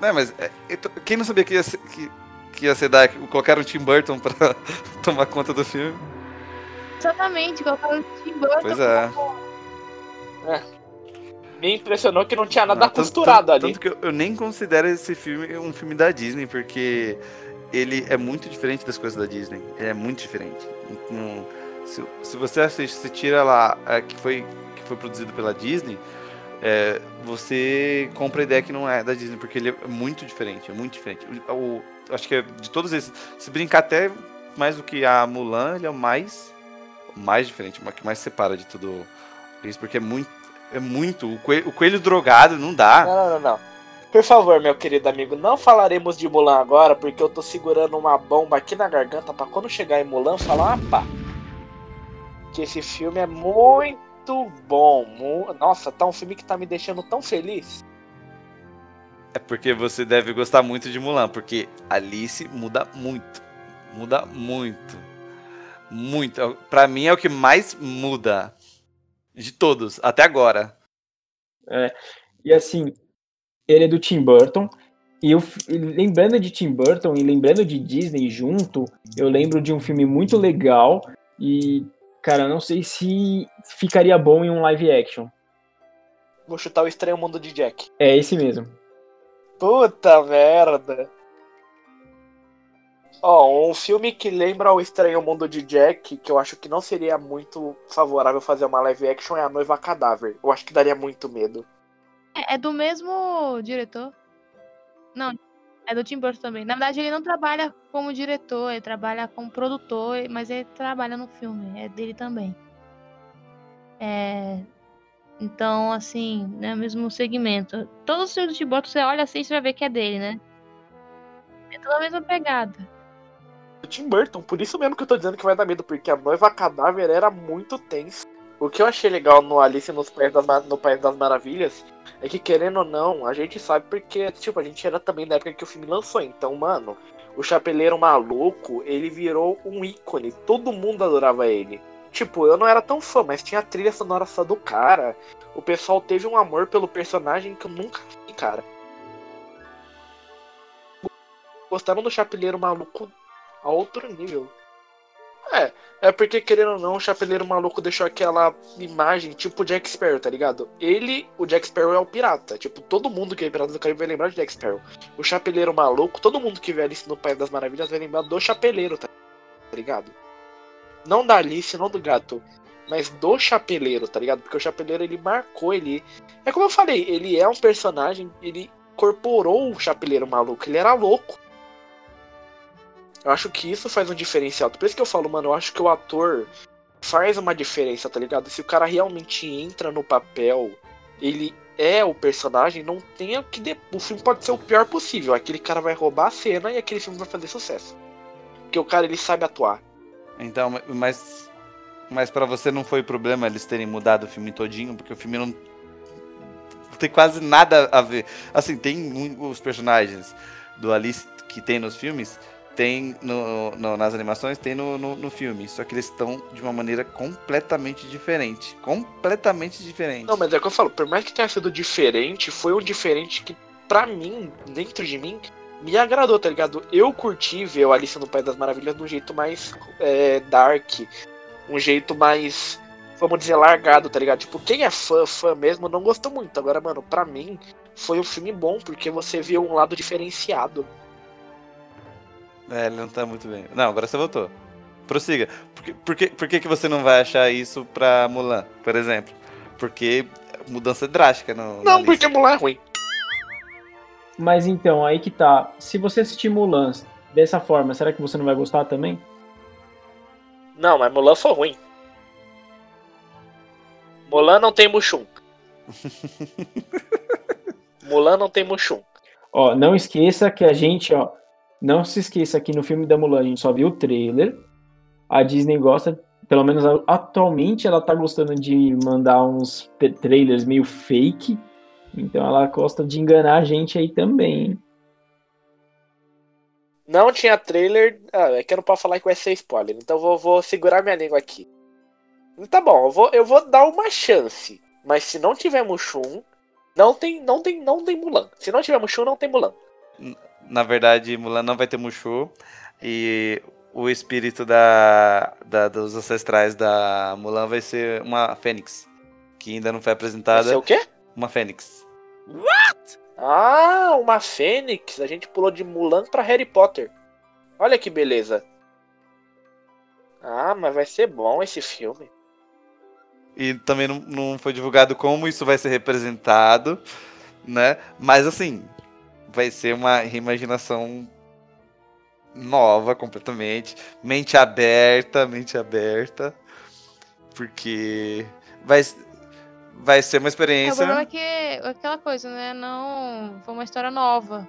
Não, mas. é, tô- quem não sabia que ia ser, que, que ia ser Dark? Colocaram o Tim Burton pra tomar conta do filme? Exatamente, colocaram o Tim Burton. Pois é. Me impressionou que não tinha nada Não, tanto- costurado tanto, ali. Tanto que eu, eu nem considero esse filme um filme da Disney, porque ele é muito diferente das coisas da Disney. Ele é muito diferente. Não- se, se você assiste, se tira lá é, que, foi, que foi produzido pela Disney, é, você compra a ideia que não é da Disney, porque ele é muito diferente, é muito diferente. O, o- acho que é de todos esses, se brincar até mais do que a Mulan, ele é o mais, mais diferente, o que mais separa de tudo isso, porque é muito, é muito. O coelho, o coelho drogado não dá. Não, não, não. Por favor, meu querido amigo, não falaremos de Mulan agora, porque eu tô segurando uma bomba aqui na garganta pra quando chegar em Mulan falar, pá. Que esse filme é muito bom. mu- Nossa, tá um filme que tá me deixando tão feliz. É porque você deve gostar muito de Mulan, porque Alice muda muito. Muda muito. Muito. É Pra mim é o que mais muda. De todos, até agora. E assim, ele é do Tim Burton. E eu, lembrando de Tim Burton e lembrando de Disney junto, eu lembro de um filme muito legal. E, cara, eu não sei se ficaria bom em um live action. Vou chutar o Estranho Mundo de Jack. É esse mesmo. Puta merda. Ó, um filme que lembra o Estranho Mundo de Jack, que eu acho que não seria muito favorável fazer uma live action, é A Noiva Cadáver. Eu acho que daria muito medo. É, é do mesmo diretor. Não, é do Tim Burton também. Na verdade, ele não trabalha como diretor, ele trabalha como produtor, mas ele trabalha no filme, é dele também. É, Então, assim, é o mesmo segmento. Todos os filmes do Tim Burton, você olha assim, você vai ver que é dele, né? É toda a mesma pegada. Tim Burton, por isso mesmo que eu tô dizendo que vai dar medo, porque A Noiva Cadáver era muito tenso. O que eu achei legal no Alice nos País das, no País das Maravilhas é que, querendo ou não, a gente sabe porque, tipo, a gente era também na época que o filme lançou. Então, mano, o Chapeleiro Maluco, ele virou um ícone. Todo mundo adorava ele. Tipo, eu não era tão fã, mas tinha a trilha sonora só do cara. O pessoal teve um amor pelo personagem que eu nunca vi, cara. Gostaram do Chapeleiro Maluco a outro nível. É, é porque, querendo ou não, o Chapeleiro Maluco deixou aquela imagem tipo Jack Sparrow, tá ligado? Ele, o Jack Sparrow é o pirata. Tipo, todo mundo que é pirata do Caribe vai lembrar de Jack Sparrow. O Chapeleiro Maluco, todo mundo que vê Alice no País das Maravilhas vai lembrar do Chapeleiro, tá ligado? Não da Alice, não do gato, mas do Chapeleiro, tá ligado? Porque o Chapeleiro ele marcou, ele. É como eu falei, ele é um personagem, ele incorporou o Chapeleiro Maluco, ele era louco. Eu acho que isso faz um diferencial. Por isso que eu falo, mano, eu acho que o ator faz uma diferença, tá ligado? Se o cara realmente entra no papel, ele é o personagem, não tem o que. De... O filme pode ser o pior possível. Aquele cara vai roubar a cena e aquele filme vai fazer sucesso. Porque o cara ele sabe atuar. Então, mas. Mas pra você não foi problema eles terem mudado o filme todinho, porque o filme não. Tem quase nada a ver. Assim, tem os personagens do Alice que tem nos filmes, tem no, no- nas animações, tem no, no, no filme. Só que eles estão de uma maneira completamente diferente. Completamente diferente. Não, mas é o que eu falo, por mais que tenha sido diferente, foi um diferente que, pra mim, dentro de mim, me agradou, tá ligado? Eu curti ver o Alice no País das Maravilhas de um jeito mais é, dark, um jeito mais vamos dizer, largado, tá ligado? Tipo, quem é fã, fã mesmo, não gostou muito. Agora, mano, pra mim, foi um filme bom, porque você viu um lado diferenciado. É, ele não tá muito bem. Não, agora você voltou. Prossiga. Por que, por que, por que, que você não vai achar isso pra Mulan, por exemplo? Porque mudança drástica no. Não, porque Mulan é ruim. Mas então, aí que tá. Se você assistir Mulan dessa forma, será que você não vai gostar também? Não, mas Mulan foi ruim. Mulan não tem Mushum. Mulan não tem Mushum. Ó, não esqueça que a gente, ó, não se esqueça que no filme da Mulan a gente só viu o trailer. A Disney gosta, pelo menos atualmente ela tá gostando de mandar uns trailers meio fake. Então ela gosta de enganar a gente aí também, hein? Não tinha trailer. Ah, é que eu não posso falar que vai ser spoiler. Então vou, vou segurar minha língua aqui. Tá bom, eu vou, eu vou dar uma chance. Mas se não tiver Mushum, não tem, não tem, não tem Mulan. Se não tiver Mushu, não tem Mulan. Na verdade, Mulan não vai ter Mushu. E o espírito da, da, dos ancestrais da Mulan vai ser uma fênix. Que ainda não foi apresentada. Vai ser o quê? Uma fênix. What? Ah, uma fênix. A gente pulou de Mulan pra Harry Potter. Olha que beleza. Ah, mas vai ser bom esse filme. E também não, não foi divulgado como isso vai ser representado, né? Mas assim, vai ser uma reimaginação nova completamente. Mente aberta, mente aberta. Porque vai, vai ser uma experiência. É, o problema é que aquela coisa, né? Não. Foi uma história nova.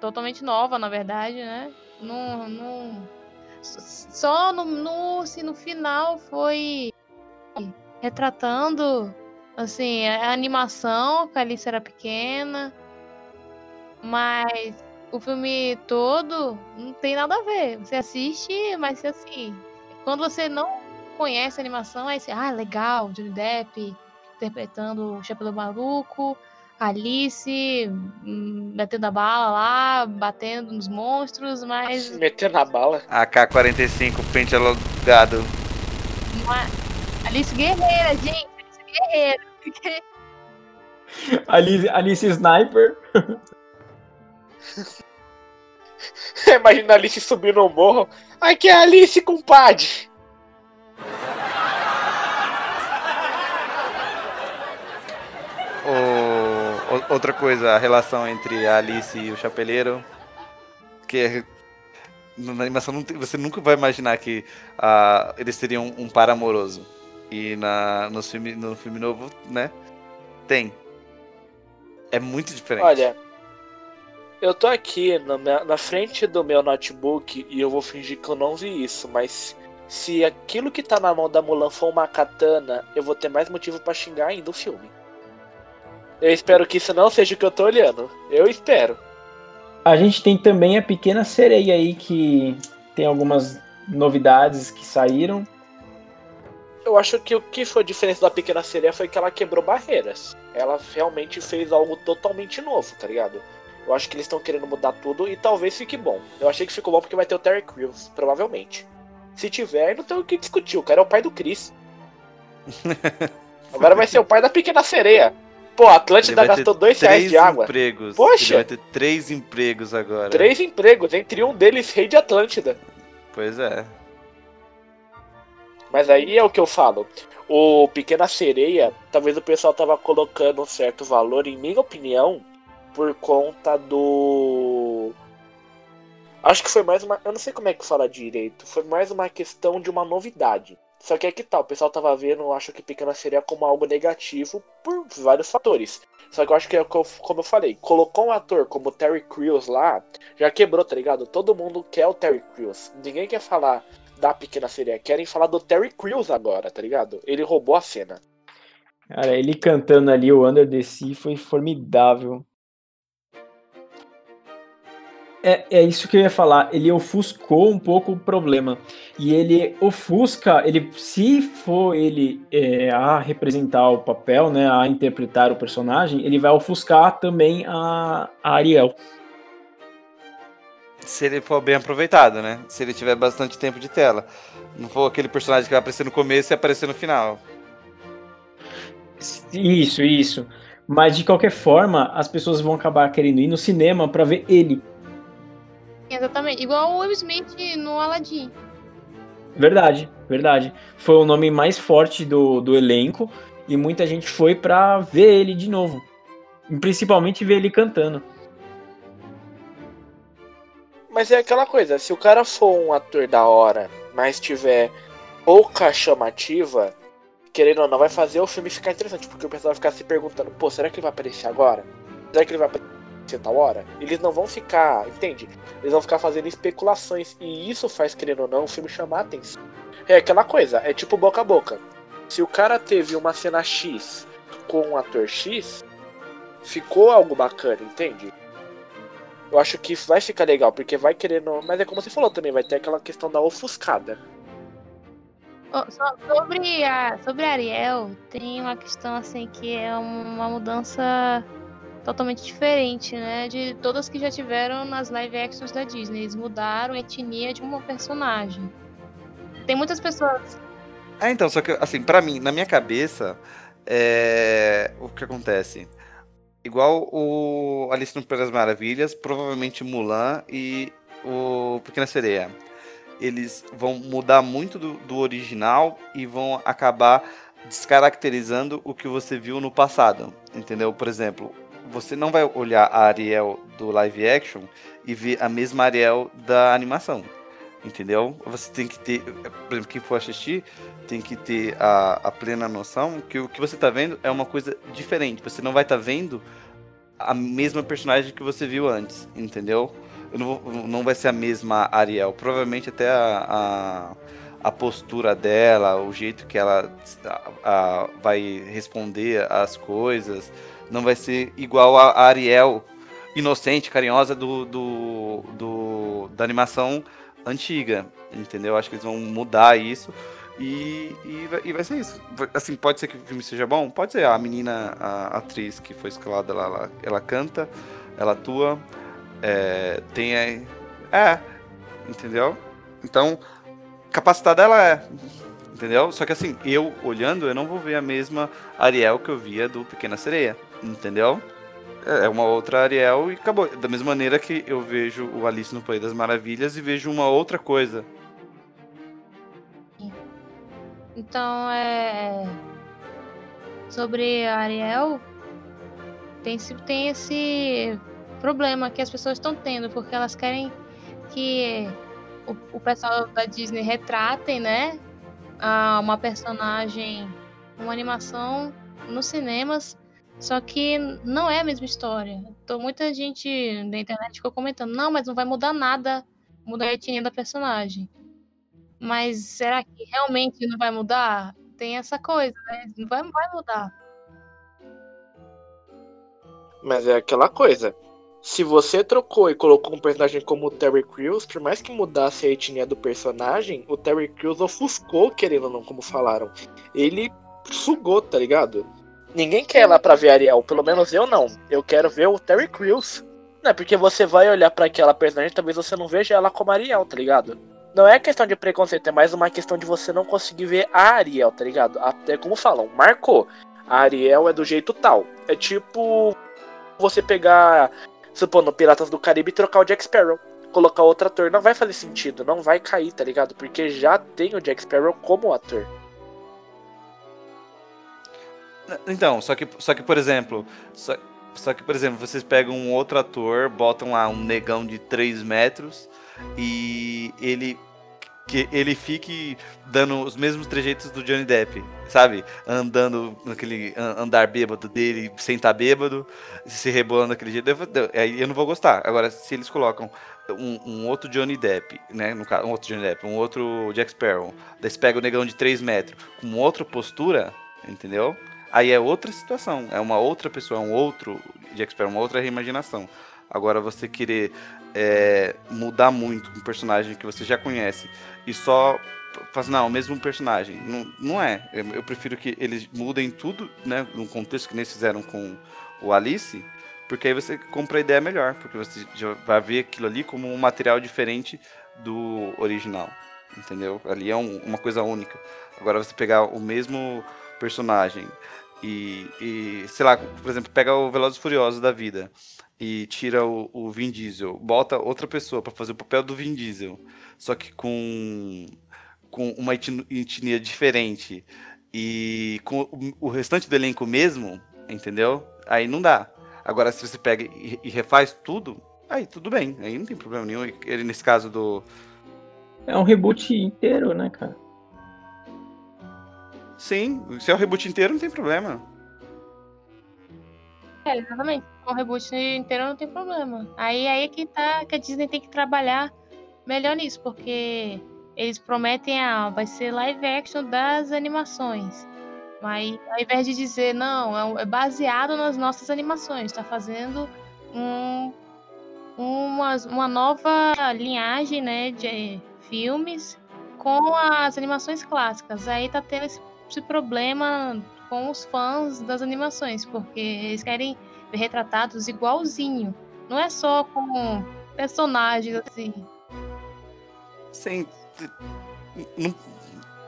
Totalmente nova, na verdade, né? Não. não só no, no, assim, no final foi retratando assim, a animação, que a Alice era pequena, mas o filme todo não tem nada a ver. Você assiste, mas assim, quando você não conhece a animação, aí você, ah, legal, Johnny Depp interpretando o Chapéu Maluco, Alice hum, metendo a bala lá, batendo nos monstros, mas. Metendo a bala. AK-45, pente alongado. Mas... Alice Guerreira, gente. Alice Guerreira. Alice, Alice Sniper. Imagina a Alice subindo no morro. Aqui é a Alice, compadre. O, outra coisa, a relação entre a Alice e o Chapeleiro. Que é na animação você nunca vai imaginar que uh, eles teriam um par amoroso. E na, no, filme, no filme novo, né? Tem. É muito diferente. Olha, eu tô aqui na, na frente do meu notebook e eu vou fingir que eu não vi isso, mas se aquilo que tá na mão da Mulan for uma katana, eu vou ter mais motivo para xingar ainda o filme. Eu espero que isso não seja o que eu tô olhando. Eu espero. A gente tem também a Pequena Sereia aí, que tem algumas novidades que saíram eu acho que o que foi a diferença da Pequena Sereia foi que ela quebrou barreiras. Ela realmente fez algo totalmente novo, tá ligado? Eu acho que eles estão querendo mudar tudo e talvez fique bom. Eu achei que ficou bom porque vai ter o Terry Crews, provavelmente. Se tiver, não tem o que discutir. O cara é o pai do Chris. Agora vai ser o pai da Pequena Sereia. Pô, a Atlântida gastou dois reais de água. Empregos. Poxa! Ele vai ter três empregos agora. Três empregos, entre um deles rei de Atlântida. Pois é. Mas aí é o que eu falo. O Pequena Sereia, talvez o pessoal tava colocando um certo valor, em minha opinião, por conta do. Acho que foi mais uma. Eu não sei como é que fala direito. Foi mais uma questão de uma novidade. Só que é que tal, o pessoal tava vendo, acho que Pequena Sereia como algo negativo por vários fatores. Só que eu acho que é como eu falei, colocou um ator como Terry Crews lá, já quebrou, tá ligado? Todo mundo quer o Terry Crews. Ninguém quer falar da Pequena Sereia. Querem falar do Terry Crews agora, tá ligado? Ele roubou a cena. Cara, ele cantando ali o Under the Sea foi formidável. É, é isso que eu ia falar. Ele ofuscou um pouco o problema. E ele ofusca, ele, se for ele é, a representar o papel, né, a interpretar o personagem, ele vai ofuscar também a, a Ariel se ele for bem aproveitado, né? Se ele tiver bastante tempo de tela. Não for aquele personagem que vai aparecer no começo e aparecer no final. Isso, isso. Mas de qualquer forma, as pessoas vão acabar querendo ir no cinema para ver ele. Exatamente. Igual o Will Smith no Aladdin. Verdade, verdade. Foi o nome mais forte do, do elenco e muita gente foi pra ver ele de novo. Principalmente ver ele cantando. Mas é aquela coisa, se o cara for um ator da hora, mas tiver pouca chamativa, querendo ou não, vai fazer o filme ficar interessante, porque o pessoal vai ficar se perguntando, pô, será que ele vai aparecer agora? Será que ele vai aparecer tal hora? Eles não vão ficar, entende? Eles vão ficar fazendo especulações, e isso faz, querendo ou não, o filme chamar a atenção. É aquela coisa, é tipo boca a boca. Se o cara teve uma cena X com um ator X, ficou algo bacana, entende? Eu acho que vai ficar legal, porque vai querendo. Mas é como você falou também, vai ter aquela questão da ofuscada. Sobre a sobre a Ariel, tem uma questão assim que é uma mudança totalmente diferente, né? De todas que já tiveram nas live actions da Disney. Eles mudaram a etnia de uma personagem. Tem muitas pessoas. Ah, então, só que, assim, para mim, na minha cabeça, é... o que acontece? Igual o Alice no País das Maravilhas, provavelmente Mulan e o Pequena Sereia. Eles vão mudar muito do, do original e vão acabar descaracterizando o que você viu no passado. Entendeu? Por exemplo, você não vai olhar a Ariel do live action e ver a mesma Ariel da animação. Entendeu? Você tem que ter, por exemplo, quem for assistir, tem que ter a, a plena noção que o que você está vendo é uma coisa diferente. Você não vai estar tá vendo a mesma personagem que você viu antes, entendeu? Não, não vai ser a mesma Ariel. Provavelmente até a, a, a postura dela, o jeito que ela a, vai responder as coisas, não vai ser igual a Ariel inocente, carinhosa do, do, do da animação antiga, entendeu? Acho que eles vão mudar isso. E, e, vai, e vai ser isso. Assim, pode ser que o filme seja bom? Pode ser. A menina, a atriz que foi escalada lá, ela, ela canta, ela atua, é, tem a. É, entendeu? Então, capacitada ela é. Entendeu? Só que assim, eu olhando, eu não vou ver a mesma Ariel que eu via do Pequena Sereia. Entendeu? É, é uma outra Ariel e acabou. Da mesma maneira que eu vejo o Alice no País das Maravilhas e vejo uma outra coisa. Então é. Sobre a Ariel, tem, tem esse problema que as pessoas estão tendo, porque elas querem que o, o pessoal da Disney retratem, né? uma personagem, uma animação nos cinemas, só que não é a mesma história. Então muita gente na internet ficou comentando, não, mas não vai mudar nada, mudar a etnia da personagem. Mas será que realmente não vai mudar? Tem essa coisa, né? Não vai, vai mudar. Mas é aquela coisa. Se você trocou e colocou um personagem como o Terry Crews, por mais que mudasse a etnia do personagem, o Terry Crews ofuscou, querendo ou não, como falaram. Ele sugou, tá ligado? Ninguém quer ir lá pra ver Ariel, pelo menos eu não. Eu quero ver o Terry Crews. Não é porque você vai olhar para aquela personagem, talvez você não veja ela como Ariel, tá ligado? Não é questão de preconceito, é mais uma questão de você não conseguir ver a Ariel, tá ligado? Até como falam, marcou. A Ariel é do jeito tal. É tipo você pegar, supondo, Piratas do Caribe e trocar o Jack Sparrow. Colocar outro ator. Não vai fazer sentido, não vai cair, tá ligado? Porque já tem o Jack Sparrow como ator. Então, só que, só que por exemplo, só, só que, por exemplo, vocês pegam um outro ator, botam lá um negão de 3 metros e ele que ele fique dando os mesmos trejeitos do Johnny Depp, sabe? Andando naquele andar bêbado dele, sem estar bêbado, se rebolando daquele jeito. Aí eu não vou gostar. Agora, se eles colocam um, um, outro Johnny Depp, né? No caso, um outro Johnny Depp, um outro Jack Sparrow, daí você pega o negão de 3 metros com outra postura, entendeu? Aí é outra situação, é uma outra pessoa, é um outro Jack Sparrow, uma outra reimaginação. Agora você querer é, mudar muito um personagem que você já conhece e só fazer, não, o mesmo personagem. Não, não é. Eu, eu, prefiro que eles mudem tudo, né? No contexto que eles fizeram com o Alice, porque aí você compra a ideia melhor, porque você já vai ver aquilo ali como um material diferente do original. Entendeu? Ali é um, uma coisa única. Agora você pegar o mesmo personagem e, e, sei lá, por exemplo, pega o Velozes Furiosos da vida e tira o, o Vin Diesel, bota outra pessoa para fazer o papel do Vin Diesel, só que com, com uma etnia diferente e com o, o restante do elenco mesmo, entendeu? Aí não dá. Agora, se você pega e, e refaz tudo, aí tudo bem, aí não tem problema nenhum. Ele, nesse caso do. É um reboot inteiro, né, cara? Sim, se é o reboot inteiro, não tem problema. É, exatamente. O reboot inteiro não tem problema. Aí, aí é que tá que a Disney tem que trabalhar melhor nisso, porque eles prometem, ah, vai ser live action das animações. Mas ao invés de dizer, não, é, é baseado nas nossas animações, está fazendo um, uma, uma nova linhagem né, de filmes com as animações clássicas. Aí tá tendo esse, esse problema com os fãs das animações, porque eles querem ver retratados igualzinho. Não é só com personagens assim. Sim. Não,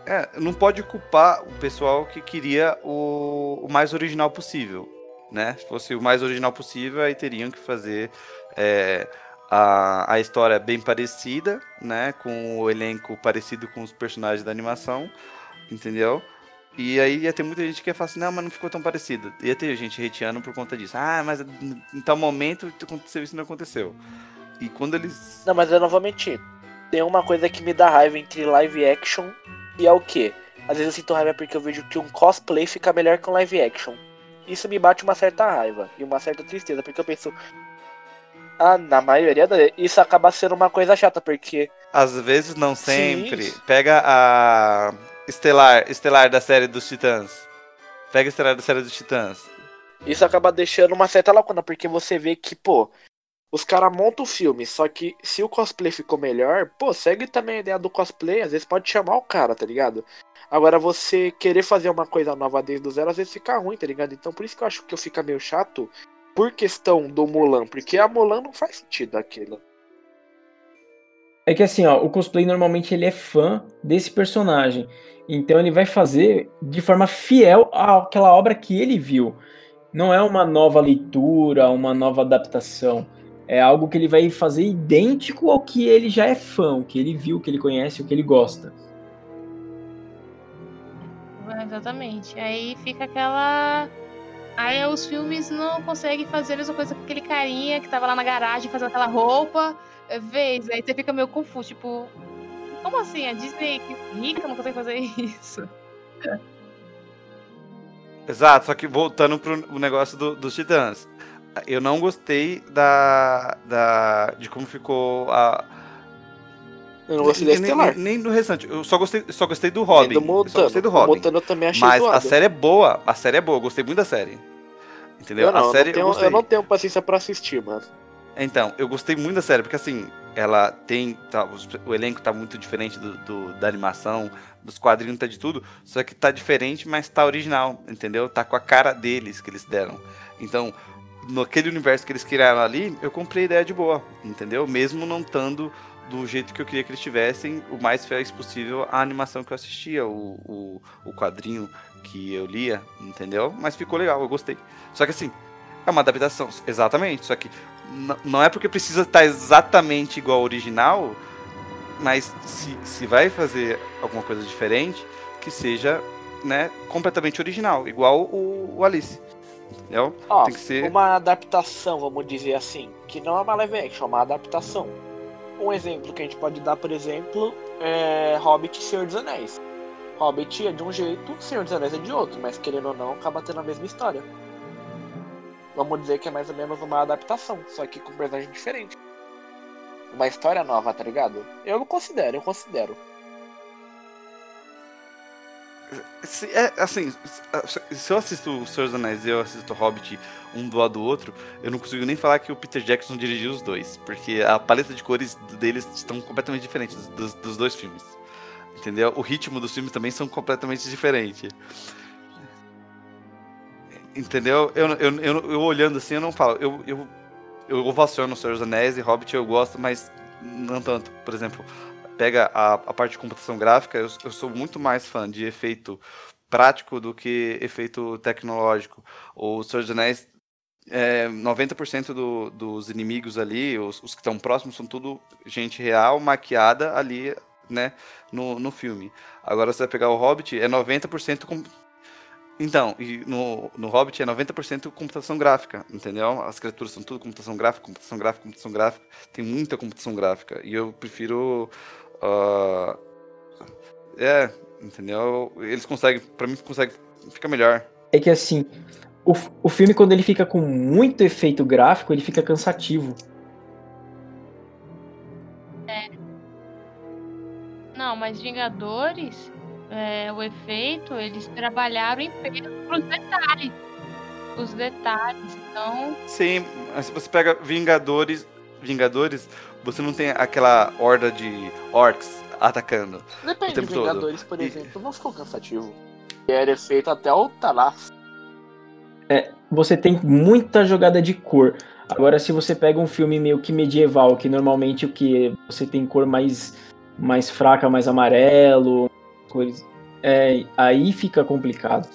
é, não pode culpar o pessoal que queria o, o mais original possível. Né? Se fosse o mais original possível, aí teriam que fazer é, a, a história bem parecida, né? Com o elenco parecido com os personagens da animação, entendeu? E aí ia ter muita gente que ia falar assim, não, mas não ficou tão parecido. Ia ter gente hateando por conta disso. Ah, mas em tal momento aconteceu isso não aconteceu. E quando eles. Não, mas eu não vou mentir. Tem uma coisa que me dá raiva entre live action e é o quê? Às vezes eu sinto raiva porque eu vejo que um cosplay fica melhor que um live action. Isso me bate uma certa raiva e uma certa tristeza, porque eu penso. Ah, na maioria da... isso acaba sendo uma coisa chata, porque. Às vezes não sempre. Sim. Pega a Estelar, Estelar da série dos Titãs. Pega Estelar da série dos Titãs. Isso acaba deixando uma certa lacuna, porque você vê que, pô, os caras montam o filme, só que se o cosplay ficou melhor, pô, segue também a ideia do cosplay, às vezes pode chamar o cara, tá ligado? Agora você querer fazer uma coisa nova desde o zero, às vezes fica ruim, tá ligado? Então por isso que eu acho que eu fica meio chato por questão do Mulan, porque a Mulan não faz sentido aquilo. É que assim, ó, o cosplay normalmente ele é fã desse personagem. Então ele vai fazer de forma fiel àquela obra que ele viu. Não é uma nova leitura, uma nova adaptação é algo que ele vai fazer idêntico ao que ele já é fã, o que ele viu, o que ele conhece, o que ele gosta. Exatamente. Aí fica aquela. Aí os filmes não conseguem fazer a mesma coisa com aquele carinha que tava lá na garagem fazendo aquela roupa. É, vez, aí você fica meio confuso, tipo. Como assim? A Disney que rica não consegue fazer isso? Exato, só que voltando pro negócio do, dos titãs eu não gostei da, da de como ficou a eu não gostei nem, nem, nem, do restante. Eu só gostei, só gostei do Robin. Do só gostei do Robin. Eu também achei Mas zoado. a série é boa. A série é boa. Eu gostei muito da série. Entendeu? Eu não, a série eu, não tenho, eu, eu não tenho paciência para assistir, mano. Então, eu gostei muito da série, porque assim, ela tem. Tá, o elenco tá muito diferente do, do, da animação, dos quadrinhos, tá de tudo. Só que tá diferente, mas tá original, entendeu? Tá com a cara deles que eles deram. Então, naquele universo que eles criaram ali, eu comprei a ideia de boa, entendeu? Mesmo não estando do jeito que eu queria que eles tivessem, o mais fiéis possível à animação que eu assistia, o, o, o quadrinho que eu lia, entendeu? Mas ficou legal, eu gostei. Só que assim, é uma adaptação, exatamente. Só que não é porque precisa estar exatamente igual ao original, mas se, se vai fazer alguma coisa diferente, que seja né, completamente original, igual o, o Alice. Entendeu? Ó, Tem que ser. Uma adaptação, vamos dizer assim, que não é uma live action, é uma adaptação. Um exemplo que a gente pode dar, por exemplo, é Hobbit e Senhor dos Anéis. Hobbit é de um jeito, Senhor dos Anéis é de outro, mas querendo ou não, acaba tendo a mesma história. Vamos dizer que é mais ou menos uma adaptação, só que com personagem diferente. Uma história nova, tá ligado? Eu considero, eu considero. Se, é, assim, se eu assisto o Senhor dos Anéis e eu assisto Hobbit um do lado do outro, eu não consigo nem falar que o Peter Jackson dirigiu os dois, porque a paleta de cores deles estão completamente diferentes dos, dos dois filmes. Entendeu? O ritmo dos filmes também são completamente diferentes. Entendeu? Eu, eu, eu, eu, olhando assim, eu não falo. Eu, eu, eu ovaciono Senhor dos Anéis e Hobbit eu gosto, mas não tanto. Por exemplo, pega a, a parte de computação gráfica, eu, eu, sou muito mais fã de efeito prático do que efeito tecnológico. O Senhor dos Anéis, é, 90% do, dos inimigos ali, os, os que estão próximos, são tudo gente real, maquiada ali, né, no, no filme. Agora você vai pegar o Hobbit, é 90% com... Então, e no, no Hobbit é 90% computação gráfica, entendeu? As criaturas são tudo computação gráfica, computação gráfica, computação gráfica. Tem muita computação gráfica. E eu prefiro. Uh, é, entendeu? Eles conseguem, pra mim, consegue, fica melhor. É que assim, o, o filme, quando ele fica com muito efeito gráfico, ele fica cansativo. É. Não, mas Vingadores, é, o efeito, eles trabalharam em peso pros detalhes. Os detalhes, então. Sim, mas se você pega Vingadores, Vingadores, você não tem aquela horda de orcs atacando. Depende de Vingadores, todo. por exemplo, não ficou cansativo. Era efeito até o Talas. É, você tem muita jogada de cor. Agora, se você pega um filme meio que medieval, que normalmente o que você tem cor mais, mais fraca, mais amarelo, cores, é, aí fica complicado.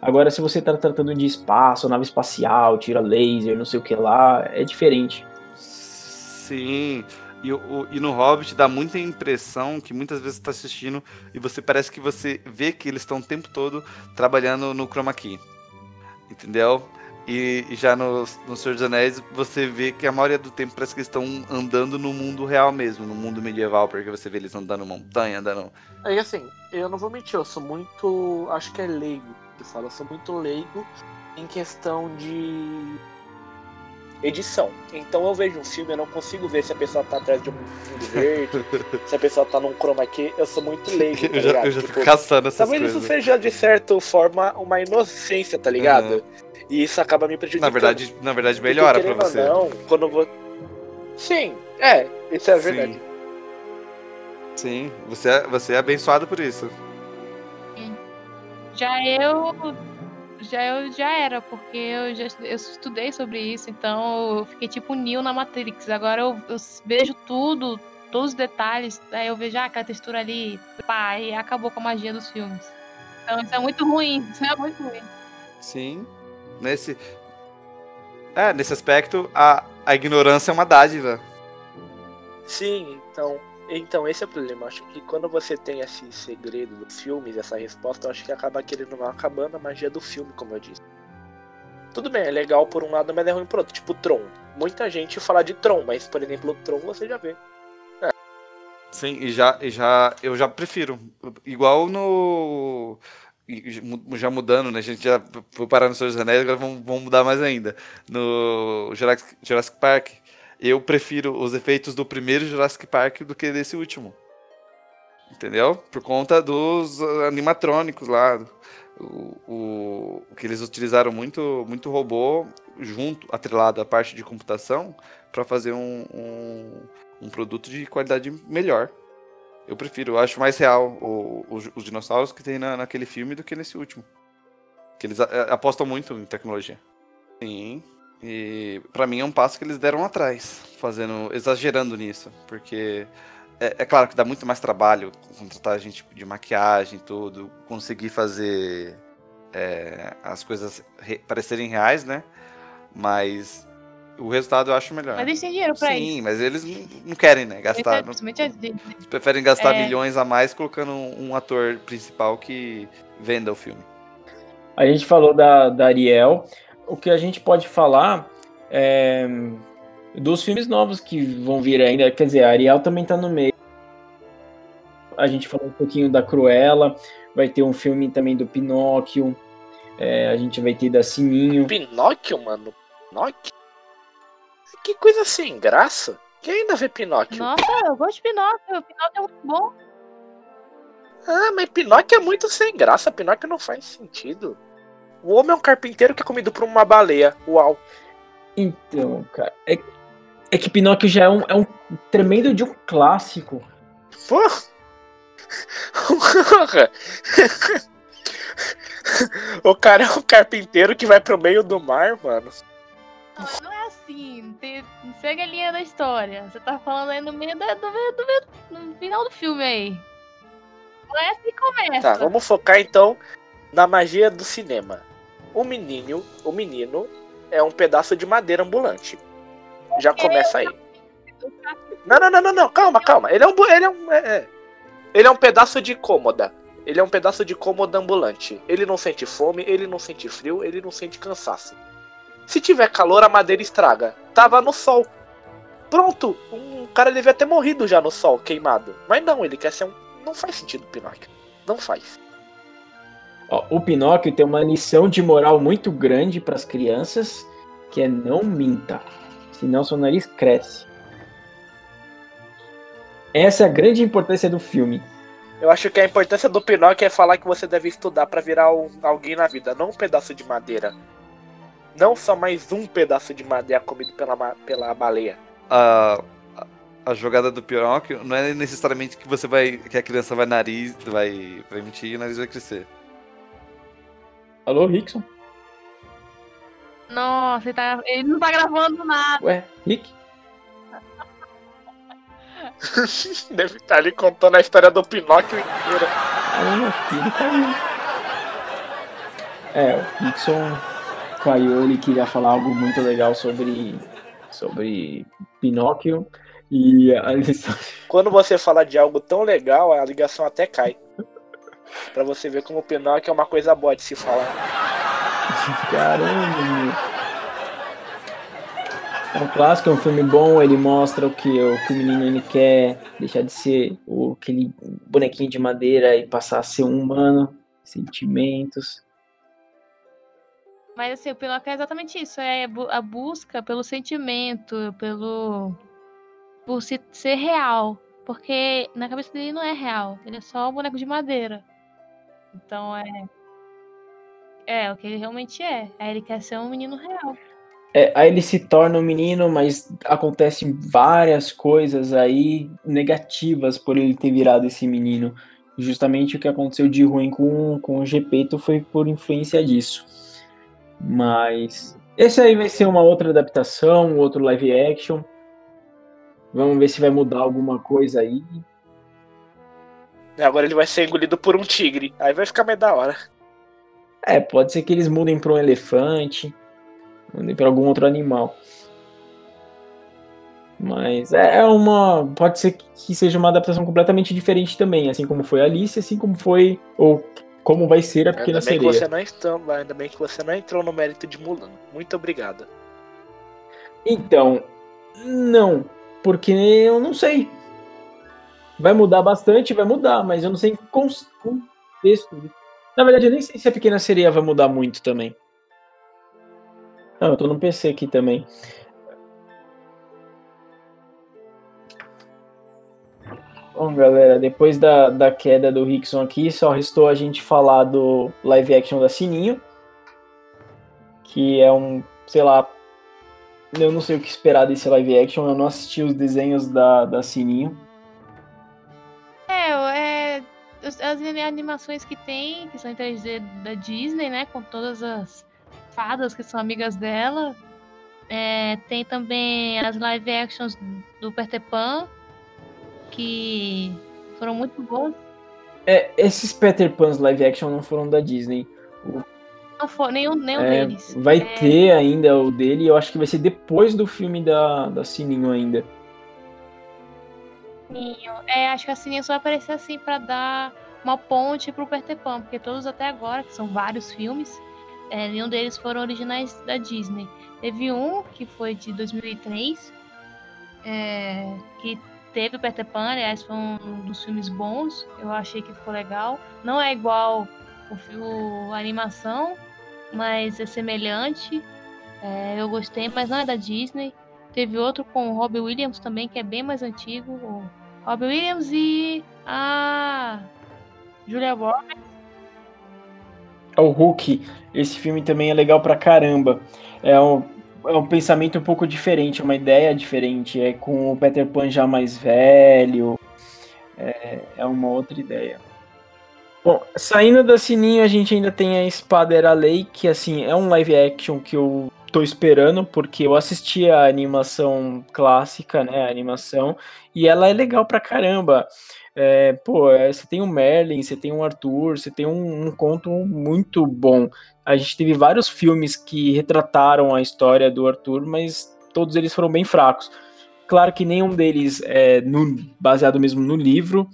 Agora, se você está tratando de espaço, nave espacial, tira laser, não sei o que lá, é diferente. Sim. E, o, e no Hobbit dá muita impressão que muitas vezes está assistindo e você parece que você vê que eles estão o tempo todo trabalhando no chroma key. Entendeu? E, e já no, no Senhor dos Anéis você vê que a maioria do tempo parece que eles estão andando no mundo real mesmo, no mundo medieval, porque você vê eles andando montanha, andando. Aí assim, eu não vou mentir, eu sou muito. acho que é leigo que fala, eu sou muito leigo em questão de edição. Então eu vejo um filme, eu não consigo ver se a pessoa tá atrás de um fundo verde, se a pessoa tá num chroma key, eu sou muito leigo, tá eu já, eu já tipo, caçando essas talvez coisas. isso seja, de certa forma, uma inocência, tá ligado? Uhum. E isso acaba me prejudicando. Na verdade, na verdade melhora pra você. Não, quando vou... Sim, é, isso é verdade. Sim, você é, você é abençoado por isso. Já eu já eu já era, porque eu já eu estudei sobre isso, então eu fiquei tipo Neo na Matrix. Agora eu, eu vejo tudo, todos os detalhes, aí eu vejo ah, aquela textura ali, pá, e acabou com a magia dos filmes. Então isso é muito ruim, isso é muito ruim. Sim. Nesse. É, nesse aspecto, a, a ignorância é uma dádiva. Sim, então então, esse é o problema. Acho que quando você tem esse segredo dos filmes, essa resposta, eu acho que acaba querendo não acabando a magia do filme, como eu disse. Tudo bem, é legal por um lado, mas é ruim por outro. Tipo Tron. Muita gente fala de Tron, mas, por exemplo, Tron você já vê. É. Sim, e já, e já eu já prefiro. Igual no. Já mudando, né? A gente já foi parar no Senhor dos Anéis, agora vamos, vamos mudar mais ainda. No Jurassic, Jurassic Park, eu prefiro os efeitos do primeiro Jurassic Park do que desse último. Entendeu? Por conta dos animatrônicos lá. O, o, o que eles utilizaram muito, muito robô junto, atrelado à parte de computação, para fazer um, um, um, produto de qualidade melhor. Eu prefiro, eu acho mais real o, os, os dinossauros que tem na, naquele filme do que nesse último. Que eles apostam muito em tecnologia. Sim. E para mim é um passo que eles deram atrás, fazendo, exagerando nisso, porque é, é, claro que dá muito mais trabalho contratar gente de maquiagem e tudo, conseguir fazer é, as coisas re parecerem reais, né? Mas o resultado eu acho melhor. Mas eles têm dinheiro pra Sim, isso. Sim, mas eles não, querem, né? Gastar. Não, preferem gastar é... milhões a mais colocando um ator principal que venda o filme. A gente falou da, da Ariel o que a gente pode falar é dos filmes novos que vão vir ainda. Quer dizer, a Ariel também tá no meio. A gente falou um pouquinho da Cruella, vai ter um filme também do Pinóquio. É, a gente vai ter da Sininho. Pinóquio, mano? Pinóquio? Que coisa sem graça. Quem ainda vê Pinóquio? Nossa, eu gosto de Pinóquio. Pinóquio é muito bom. Ah, mas Pinóquio é muito sem graça. Pinóquio não faz sentido. O homem é um carpinteiro que é comido por uma baleia. Uau. Então, cara, é, é que Pinóquio já é um, é um tremendo de um clássico. Pô. o cara é um carpinteiro que vai pro meio do mar, mano. Não, não é assim. Tem, segue a linha da história. Você tá falando aí no meio da, do, do, do, no final do filme aí. É assim que começa. Tá, vamos focar então Na magia do cinema, o menino, o menino é um pedaço de madeira ambulante. Já começa aí. Não, não, não, não, não. calma, calma. Ele é um, ele é um, é, é. ele é um pedaço de cômoda. Ele é um pedaço de cômoda ambulante. Ele não sente fome, ele não sente frio, ele não sente cansaço. Se tiver calor, a madeira estraga. Tava no sol. Pronto, um cara devia ter morrido já no sol, queimado. Mas não, ele quer ser um. Não faz sentido, Pinóquio. Não faz. Ó, o Pinóquio tem uma lição de moral muito grande para as crianças, que é não minta, senão seu nariz cresce. Essa é a grande importância do filme. Eu acho que a importância do Pinóquio é falar que você deve estudar para virar um, alguém na vida, não um pedaço de madeira. Não só mais um pedaço de madeira comido pela, pela baleia. A, a jogada do Pinóquio não é necessariamente que você vai. que a criança vai nariz, vai, vai mentir e o nariz vai crescer. Alô, Rickson? Nossa, ele, tá, ele não tá gravando nada. Ué, Rick? Deve estar ali contando a história do Pinóquio inteira. Ah, filho caiu. É, o Rickson caiu, ele queria falar algo muito legal sobre, sobre Pinóquio. E a lição... Quando você fala de algo tão legal, a ligação até cai. Pra você ver como o Pinóquio é uma coisa boa de se falar. Caramba, É um clássico, é um filme bom, ele mostra o que o, que o menino ele quer, deixar de ser o, aquele bonequinho de madeira e passar a ser um humano, sentimentos. Mas assim, o Pinóquio é exatamente isso, é a busca pelo sentimento, pelo por ser real, porque na cabeça dele não é real, ele é só um boneco de madeira. Então é. É, o que ele realmente é. Aí ele quer ser um menino real. É, aí ele se torna um menino, mas acontecem várias coisas aí negativas por ele ter virado esse menino. Justamente o que aconteceu de ruim com, com o Gepeto foi por influência disso. Mas esse aí vai ser uma outra adaptação, outro live action. Vamos ver se vai mudar alguma coisa aí. Agora ele vai ser engolido por um tigre. Aí vai ficar mais da hora. É, pode ser que eles mudem para um elefante, mudem para algum outro animal. Mas é, é uma. Pode ser que seja uma adaptação completamente diferente também, assim como foi Alice, assim como foi. Ou como vai ser a Pequena ainda bem Sereia. Que você não entrou, ainda bem que você não entrou no mérito de Mulan. Muito obrigado. Então, não. Porque eu não sei. Vai mudar bastante, vai mudar, mas eu não sei em contexto. Na verdade, eu nem sei se a Pequena Sereia vai mudar muito também. Não, eu tô no PC aqui também. Bom, galera, depois da, da queda do Rickson aqui, só restou a gente falar do live action da Sininho. Que é um, sei lá, eu não sei o que esperar desse live action, eu não assisti os desenhos da, da Sininho. É, é as animações que tem, que são em 3D da Disney, né? Com todas as fadas que são amigas dela. É, tem também as live actions do Peter Pan, que foram muito boas. É, esses Peter Pans live action não foram da Disney. Não foi, nenhum, nenhum é, deles. Vai é... ter ainda o dele, eu acho que vai ser depois do filme da, da Sininho ainda. Sininho. É, acho que a Sininho só vai aparecer assim para dar uma ponte pro Peter Pan, porque todos até agora, que são vários filmes, é, nenhum deles foram originais da Disney. Teve um que foi de 2003, é, que teve o Peter Pan, aliás, foi um dos filmes bons, eu achei que ficou legal. Não é igual o, o a animação, mas é semelhante. É, eu gostei, mas não é da Disney. Teve outro com o Robbie Williams também, que é bem mais antigo. O Robbie Williams e a Julia Roberts. É o Hulk. Esse filme também é legal pra caramba. É um, é um pensamento um pouco diferente, uma ideia diferente. É com o Peter Pan já mais velho. É, é uma outra ideia. Bom, saindo da Sininho, a gente ainda tem a Espada Era Lei, que assim, é um live action que eu tô esperando, porque eu assisti a animação clássica, né, a animação, e ela é legal pra caramba. É, pô, é, você tem o Merlin, você tem o Arthur, você tem um, um, conto muito bom. A gente teve vários filmes que retrataram a história do Arthur, mas todos eles foram bem fracos. Claro que nenhum deles é no, baseado mesmo no livro,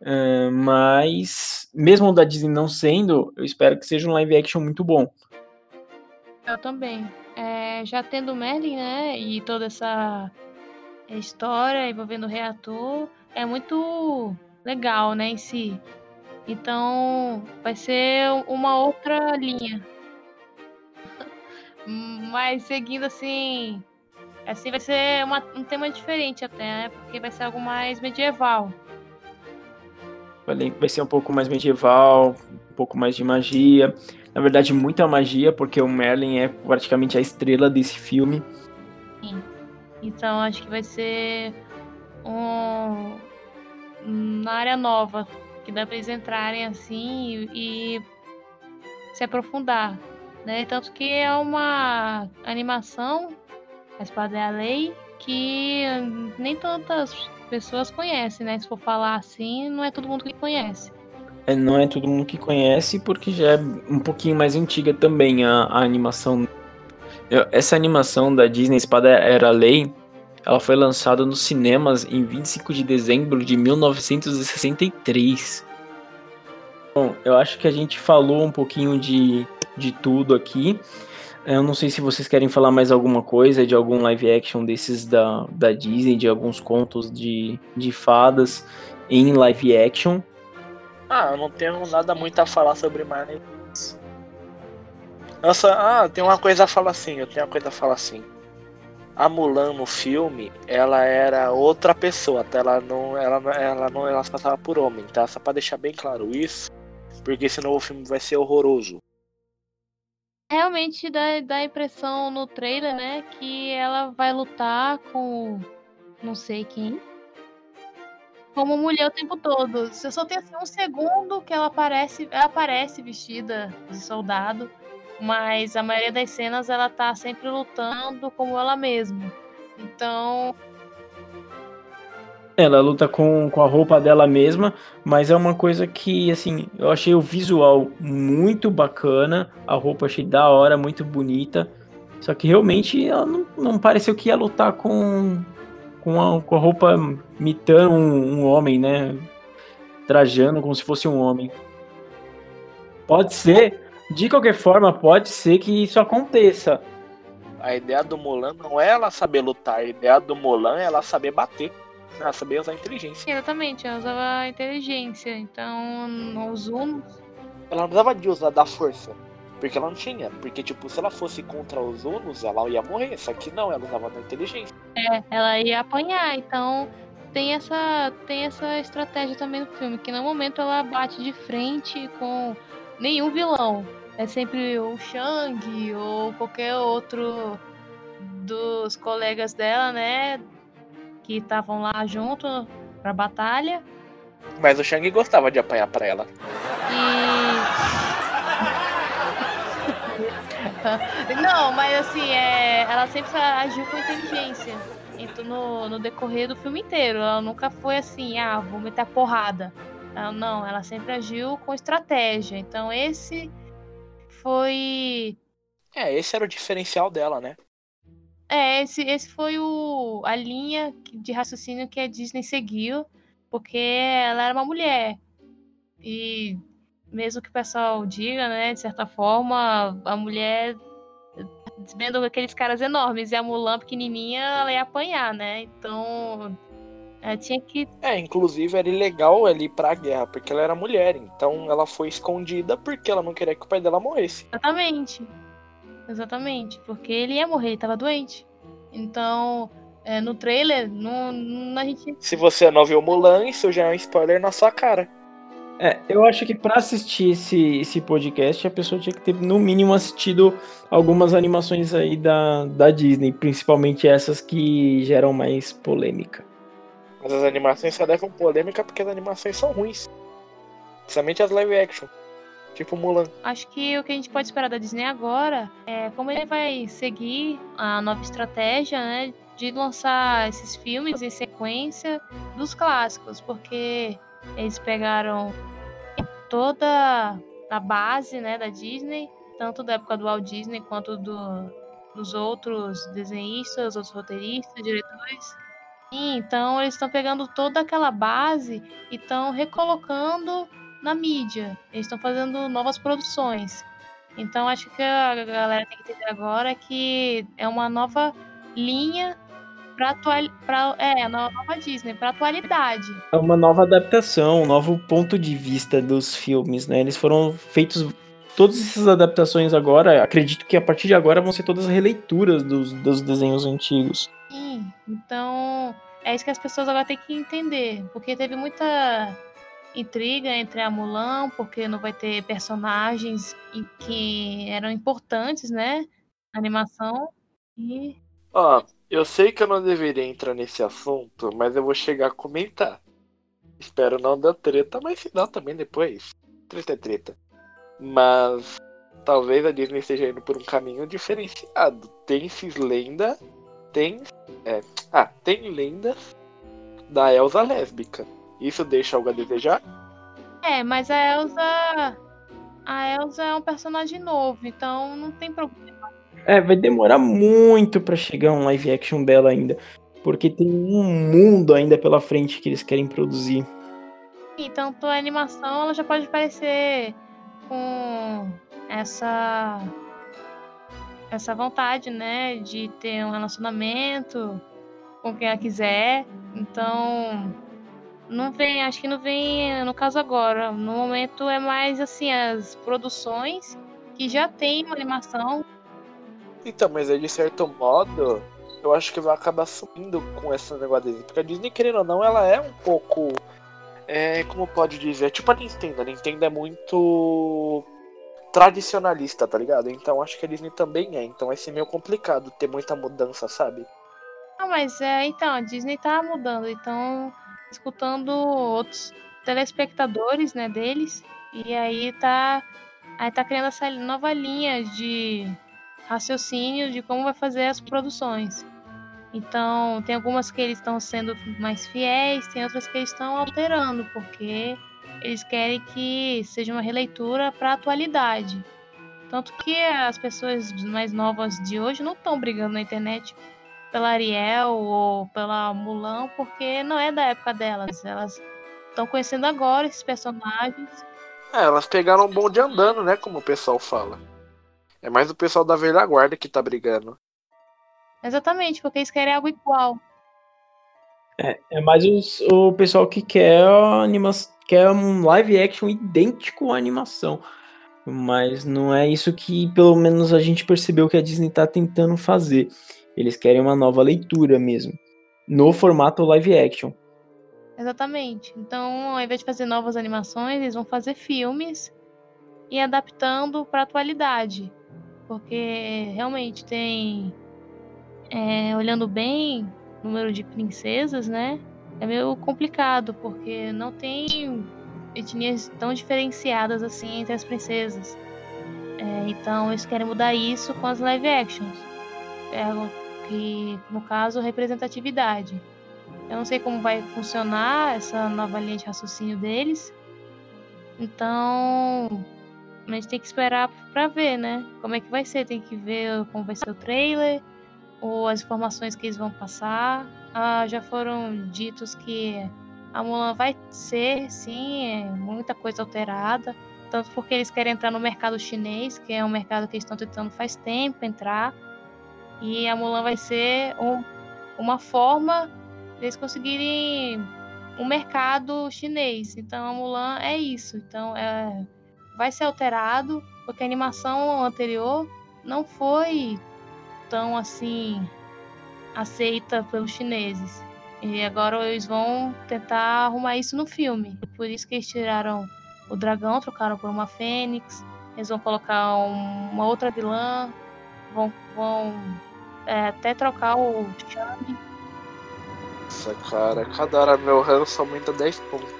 uh, mas mesmo o da Disney não sendo, eu espero que seja um live action muito bom. Eu também. É, já tendo Merlin, né, e toda essa história envolvendo o reator, é muito legal, né, em si. Então, vai ser uma outra linha. Mas seguindo assim, assim vai ser uma, um tema diferente até, né? Porque vai ser algo mais medieval. Vai ser um pouco mais medieval, um pouco mais de magia. Na verdade, muita magia, porque o Merlin é praticamente a estrela desse filme. Sim. Então acho que vai ser um, uma área nova que dá para eles entrarem assim e, e se aprofundar, né? Tanto que é uma animação, a Espada é a Lei, que nem tantas pessoas conhecem, né? Se for falar assim, não é todo mundo que conhece. É, não é todo mundo que conhece, porque já é um pouquinho mais antiga também a, a animação. Essa animação da Disney Espada Era a Lei, ela foi lançada nos cinemas em 25 de dezembro de 1963. Bom, eu acho que a gente falou um pouquinho de, de tudo aqui. Eu não sei se vocês querem falar mais alguma coisa de algum live action desses da, da Disney, de alguns contos de, de fadas em live action. Ah, eu não tenho nada muito a falar sobre Marley. Nossa, ah, tem uma coisa a falar assim, eu tenho uma coisa a falar assim a Mulan no filme, ela era outra pessoa, tá? ela não, ela, ela não, ela se passava por homem, tá? Só para deixar bem claro isso, porque senão o filme vai ser horroroso. Realmente dá, dá a impressão no trailer, né, que ela vai lutar com não sei quem, como mulher o tempo todo. Você só tem assim, um segundo que ela aparece, ela aparece vestida de soldado mas a maioria das cenas ela tá sempre lutando como ela mesma. Então. Ela luta com, com a roupa dela mesma, mas é uma coisa que, assim, eu achei o visual muito bacana, a roupa achei da hora, muito bonita, só que realmente ela não, não pareceu que ia lutar com, com, a, com a roupa imitando um, um homem, né? Trajando como se fosse um homem. Pode ser, de qualquer forma, pode ser que isso aconteça. A ideia do Mulan não é ela saber lutar, a ideia do Mulan é ela saber bater. Ela saber usar a inteligência. Exatamente, ela usava a inteligência. Então, os Unos. Ela não precisava de usar da força. Porque ela não tinha. Porque, tipo, se ela fosse contra os Unos, ela ia morrer. Só que não, ela usava da inteligência. É, ela ia apanhar. Então, tem essa, tem essa estratégia também no filme. Que no momento ela bate de frente com nenhum vilão é sempre o Shang ou qualquer outro dos colegas dela, né? Que estavam lá junto pra batalha. Mas o Shang gostava de apanhar pra ela. E. Não, mas assim, é... ela sempre agiu com inteligência. Então, no, no decorrer do filme inteiro. Ela nunca foi assim, ah, vou meter a porrada. Ela, não, ela sempre agiu com estratégia. Então, esse foi. É, esse era o diferencial dela, né? É, esse, esse foi o, a linha de raciocínio que a Disney seguiu, porque ela era uma mulher. E mesmo que o pessoal diga, né, de certa forma, a mulher vendo aqueles caras enormes e a Mulan pequenininha, ela ia apanhar, né? Então, ela tinha que. É, inclusive era ilegal ela ir pra guerra, porque ela era mulher. Então ela foi escondida porque ela não queria que o pai dela morresse. Exatamente. Exatamente. Porque ele ia morrer, ele tava doente. Então, é, no trailer, no, no, a gente. Se você não viu Mulan, isso já é um spoiler na sua cara. É, eu acho que para assistir esse, esse podcast, a pessoa tinha que ter, no mínimo, assistido algumas animações aí da, da Disney, principalmente essas que geram mais polêmica. Mas as animações só levam polêmica porque as animações são ruins. Principalmente as live action. Tipo Mulan. Acho que o que a gente pode esperar da Disney agora é como ele vai seguir a nova estratégia, né? De lançar esses filmes em sequência dos clássicos, porque eles pegaram toda a base né, da Disney, tanto da época do Walt Disney quanto do, dos outros desenhistas, outros roteiristas, diretores. Então eles estão pegando toda aquela base e estão recolocando na mídia. Eles estão fazendo novas produções. Então acho que a galera tem que entender agora que é uma nova linha para atual, pra, é, nova Disney, para atualidade. É uma nova adaptação, um novo ponto de vista dos filmes, né? Eles foram feitos todas essas adaptações agora, acredito que a partir de agora vão ser todas releituras dos, dos desenhos antigos. Sim, então é isso que as pessoas agora têm que entender, porque teve muita intriga entre a Mulan, porque não vai ter personagens que eram importantes, né? Na animação. E. Ó, eu sei que eu não deveria entrar nesse assunto, mas eu vou chegar a comentar. Espero não dar treta, mas se não também depois. Treta é treta. Mas talvez a Disney esteja indo por um caminho diferenciado. Tem esses lenda. Tem. É, ah, tem lendas da Elsa lésbica. Isso deixa algo a desejar? É, mas a Elsa. A Elsa é um personagem novo, então não tem problema. É, vai demorar muito para chegar um live action dela ainda. Porque tem um mundo ainda pela frente que eles querem produzir. Então, a animação ela já pode parecer com essa essa vontade, né, de ter um relacionamento com quem ela quiser. Então, não vem, acho que não vem no caso agora. No momento é mais assim as produções que já tem uma animação. Então, mas aí de certo modo, eu acho que vai acabar sumindo com esse negócio. Porque a Disney, querendo ou não, ela é um pouco. É, como pode dizer? Tipo a Nintendo. A Nintendo é muito tradicionalista, tá ligado? Então acho que a Disney também é. Então vai ser meio complicado ter muita mudança, sabe? Ah, mas é, então, a Disney tá mudando, então escutando outros telespectadores, né, deles, e aí tá aí tá criando essa nova linha de raciocínio de como vai fazer as produções. Então, tem algumas que eles estão sendo mais fiéis, tem outras que eles estão alterando, porque eles querem que seja uma releitura para a atualidade. Tanto que as pessoas mais novas de hoje não estão brigando na internet pela Ariel ou pela Mulan, porque não é da época delas. Elas estão conhecendo agora esses personagens. É, elas pegaram um bonde andando, né? Como o pessoal fala. É mais o pessoal da velha guarda que tá brigando. Exatamente, porque eles querem algo igual. É, é mais os, o pessoal que quer anima quer um live action idêntico à animação. Mas não é isso que, pelo menos, a gente percebeu que a Disney tá tentando fazer. Eles querem uma nova leitura mesmo. No formato live action. Exatamente. Então, ao invés de fazer novas animações, eles vão fazer filmes e adaptando para a atualidade. Porque realmente tem. É, olhando bem, número de princesas, né? É meio complicado, porque não tem etnias tão diferenciadas assim entre as princesas. É, então eles querem mudar isso com as live actions. É, que, no caso, representatividade. Eu não sei como vai funcionar essa nova linha de raciocínio deles. Então, a gente tem que esperar para ver, né? Como é que vai ser. Tem que ver como vai ser o trailer, ou as informações que eles vão passar. Ah, já foram ditos que a Mulan vai ser, sim, é muita coisa alterada. Tanto porque eles querem entrar no mercado chinês, que é um mercado que eles estão tentando faz tempo entrar. E a Mulan vai ser um, uma forma deles conseguirem um mercado chinês. Então a Mulan é isso. Então é, vai ser alterado, porque a animação anterior não foi tão assim aceita pelos chineses. E agora eles vão tentar arrumar isso no filme. Por isso que eles tiraram o dragão, trocaram por uma fênix. Eles vão colocar um, uma outra vilã. Vão, vão é, até trocar o Shang. Nossa, cara, cada hora meu ranço aumenta 10 pontos.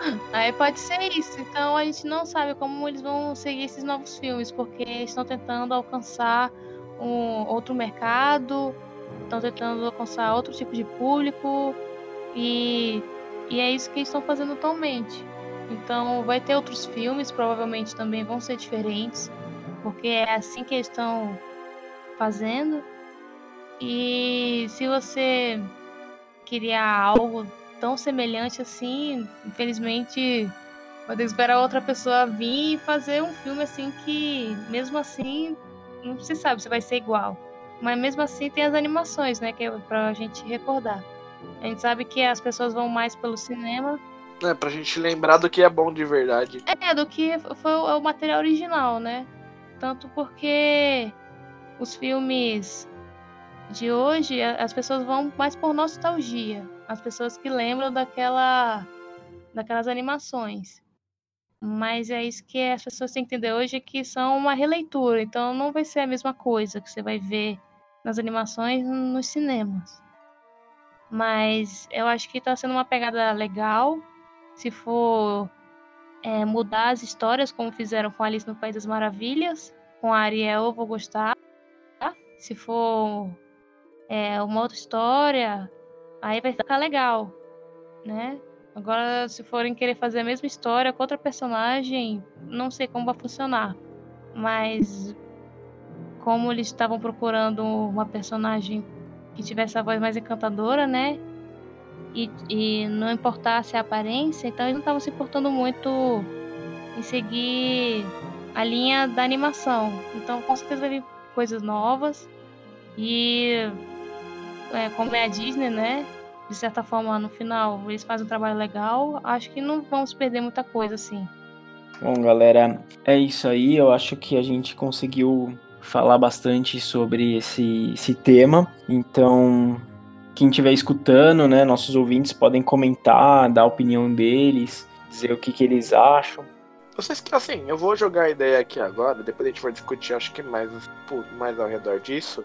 Aí pode ser isso. Então a gente não sabe como eles vão seguir esses novos filmes, porque estão tentando alcançar um outro mercado, estão tentando alcançar outro tipo de público e, e é isso que estão fazendo atualmente. Então vai ter outros filmes, provavelmente também vão ser diferentes, porque é assim que eles estão fazendo. E se você queria algo tão semelhante assim, infelizmente vai ter que esperar outra pessoa vir e fazer um filme assim que, mesmo assim, não se sabe se vai ser igual. Mas mesmo assim tem as animações, né? Que é pra gente recordar. A gente sabe que as pessoas vão mais pelo cinema. É, pra gente lembrar do que é bom de verdade. É, do que foi o material original, né? Tanto porque os filmes de hoje, as pessoas vão mais por nostalgia. As pessoas que lembram daquela, daquelas animações. Mas é isso que as pessoas têm que entender hoje, que são uma releitura. Então não vai ser a mesma coisa que você vai ver nas animações nos cinemas. Mas eu acho que está sendo uma pegada legal. Se for é, mudar as histórias, como fizeram com Alice no País das Maravilhas, com a Ariel, eu vou gostar. Se for é, uma outra história, aí vai ficar legal, né? Agora, se forem querer fazer a mesma história com outra personagem, não sei como vai funcionar. Mas como eles estavam procurando uma personagem que tivesse a voz mais encantadora, né? E, e não importasse a aparência, então eles não estavam se importando muito em seguir a linha da animação. Então com certeza vai vir coisas novas. E é, como é a Disney, né? De certa forma, no final, eles fazem um trabalho legal. Acho que não vamos perder muita coisa, assim. Bom, galera, é isso aí. Eu acho que a gente conseguiu falar bastante sobre esse, esse tema. Então, quem estiver escutando, né, nossos ouvintes podem comentar, dar a opinião deles, dizer o que, que eles acham. Vocês, assim, eu vou jogar a ideia aqui agora, depois a gente vai discutir, acho que mais, mais ao redor disso.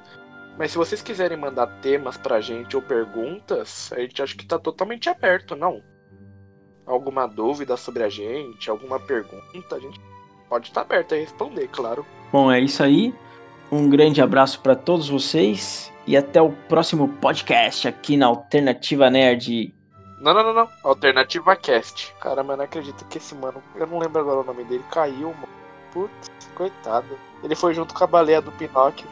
Mas se vocês quiserem mandar temas pra gente ou perguntas, a gente acha que tá totalmente aberto, não? Alguma dúvida sobre a gente, alguma pergunta, a gente pode estar tá aberto a responder, claro. Bom, é isso aí. Um grande abraço para todos vocês e até o próximo podcast aqui na Alternativa Nerd. Não, não, não, não. Alternativa Cast. Caramba, eu não acredito que esse mano, eu não lembro agora o nome dele, caiu, mano. Putz, coitado. Ele foi junto com a baleia do Pinóquio.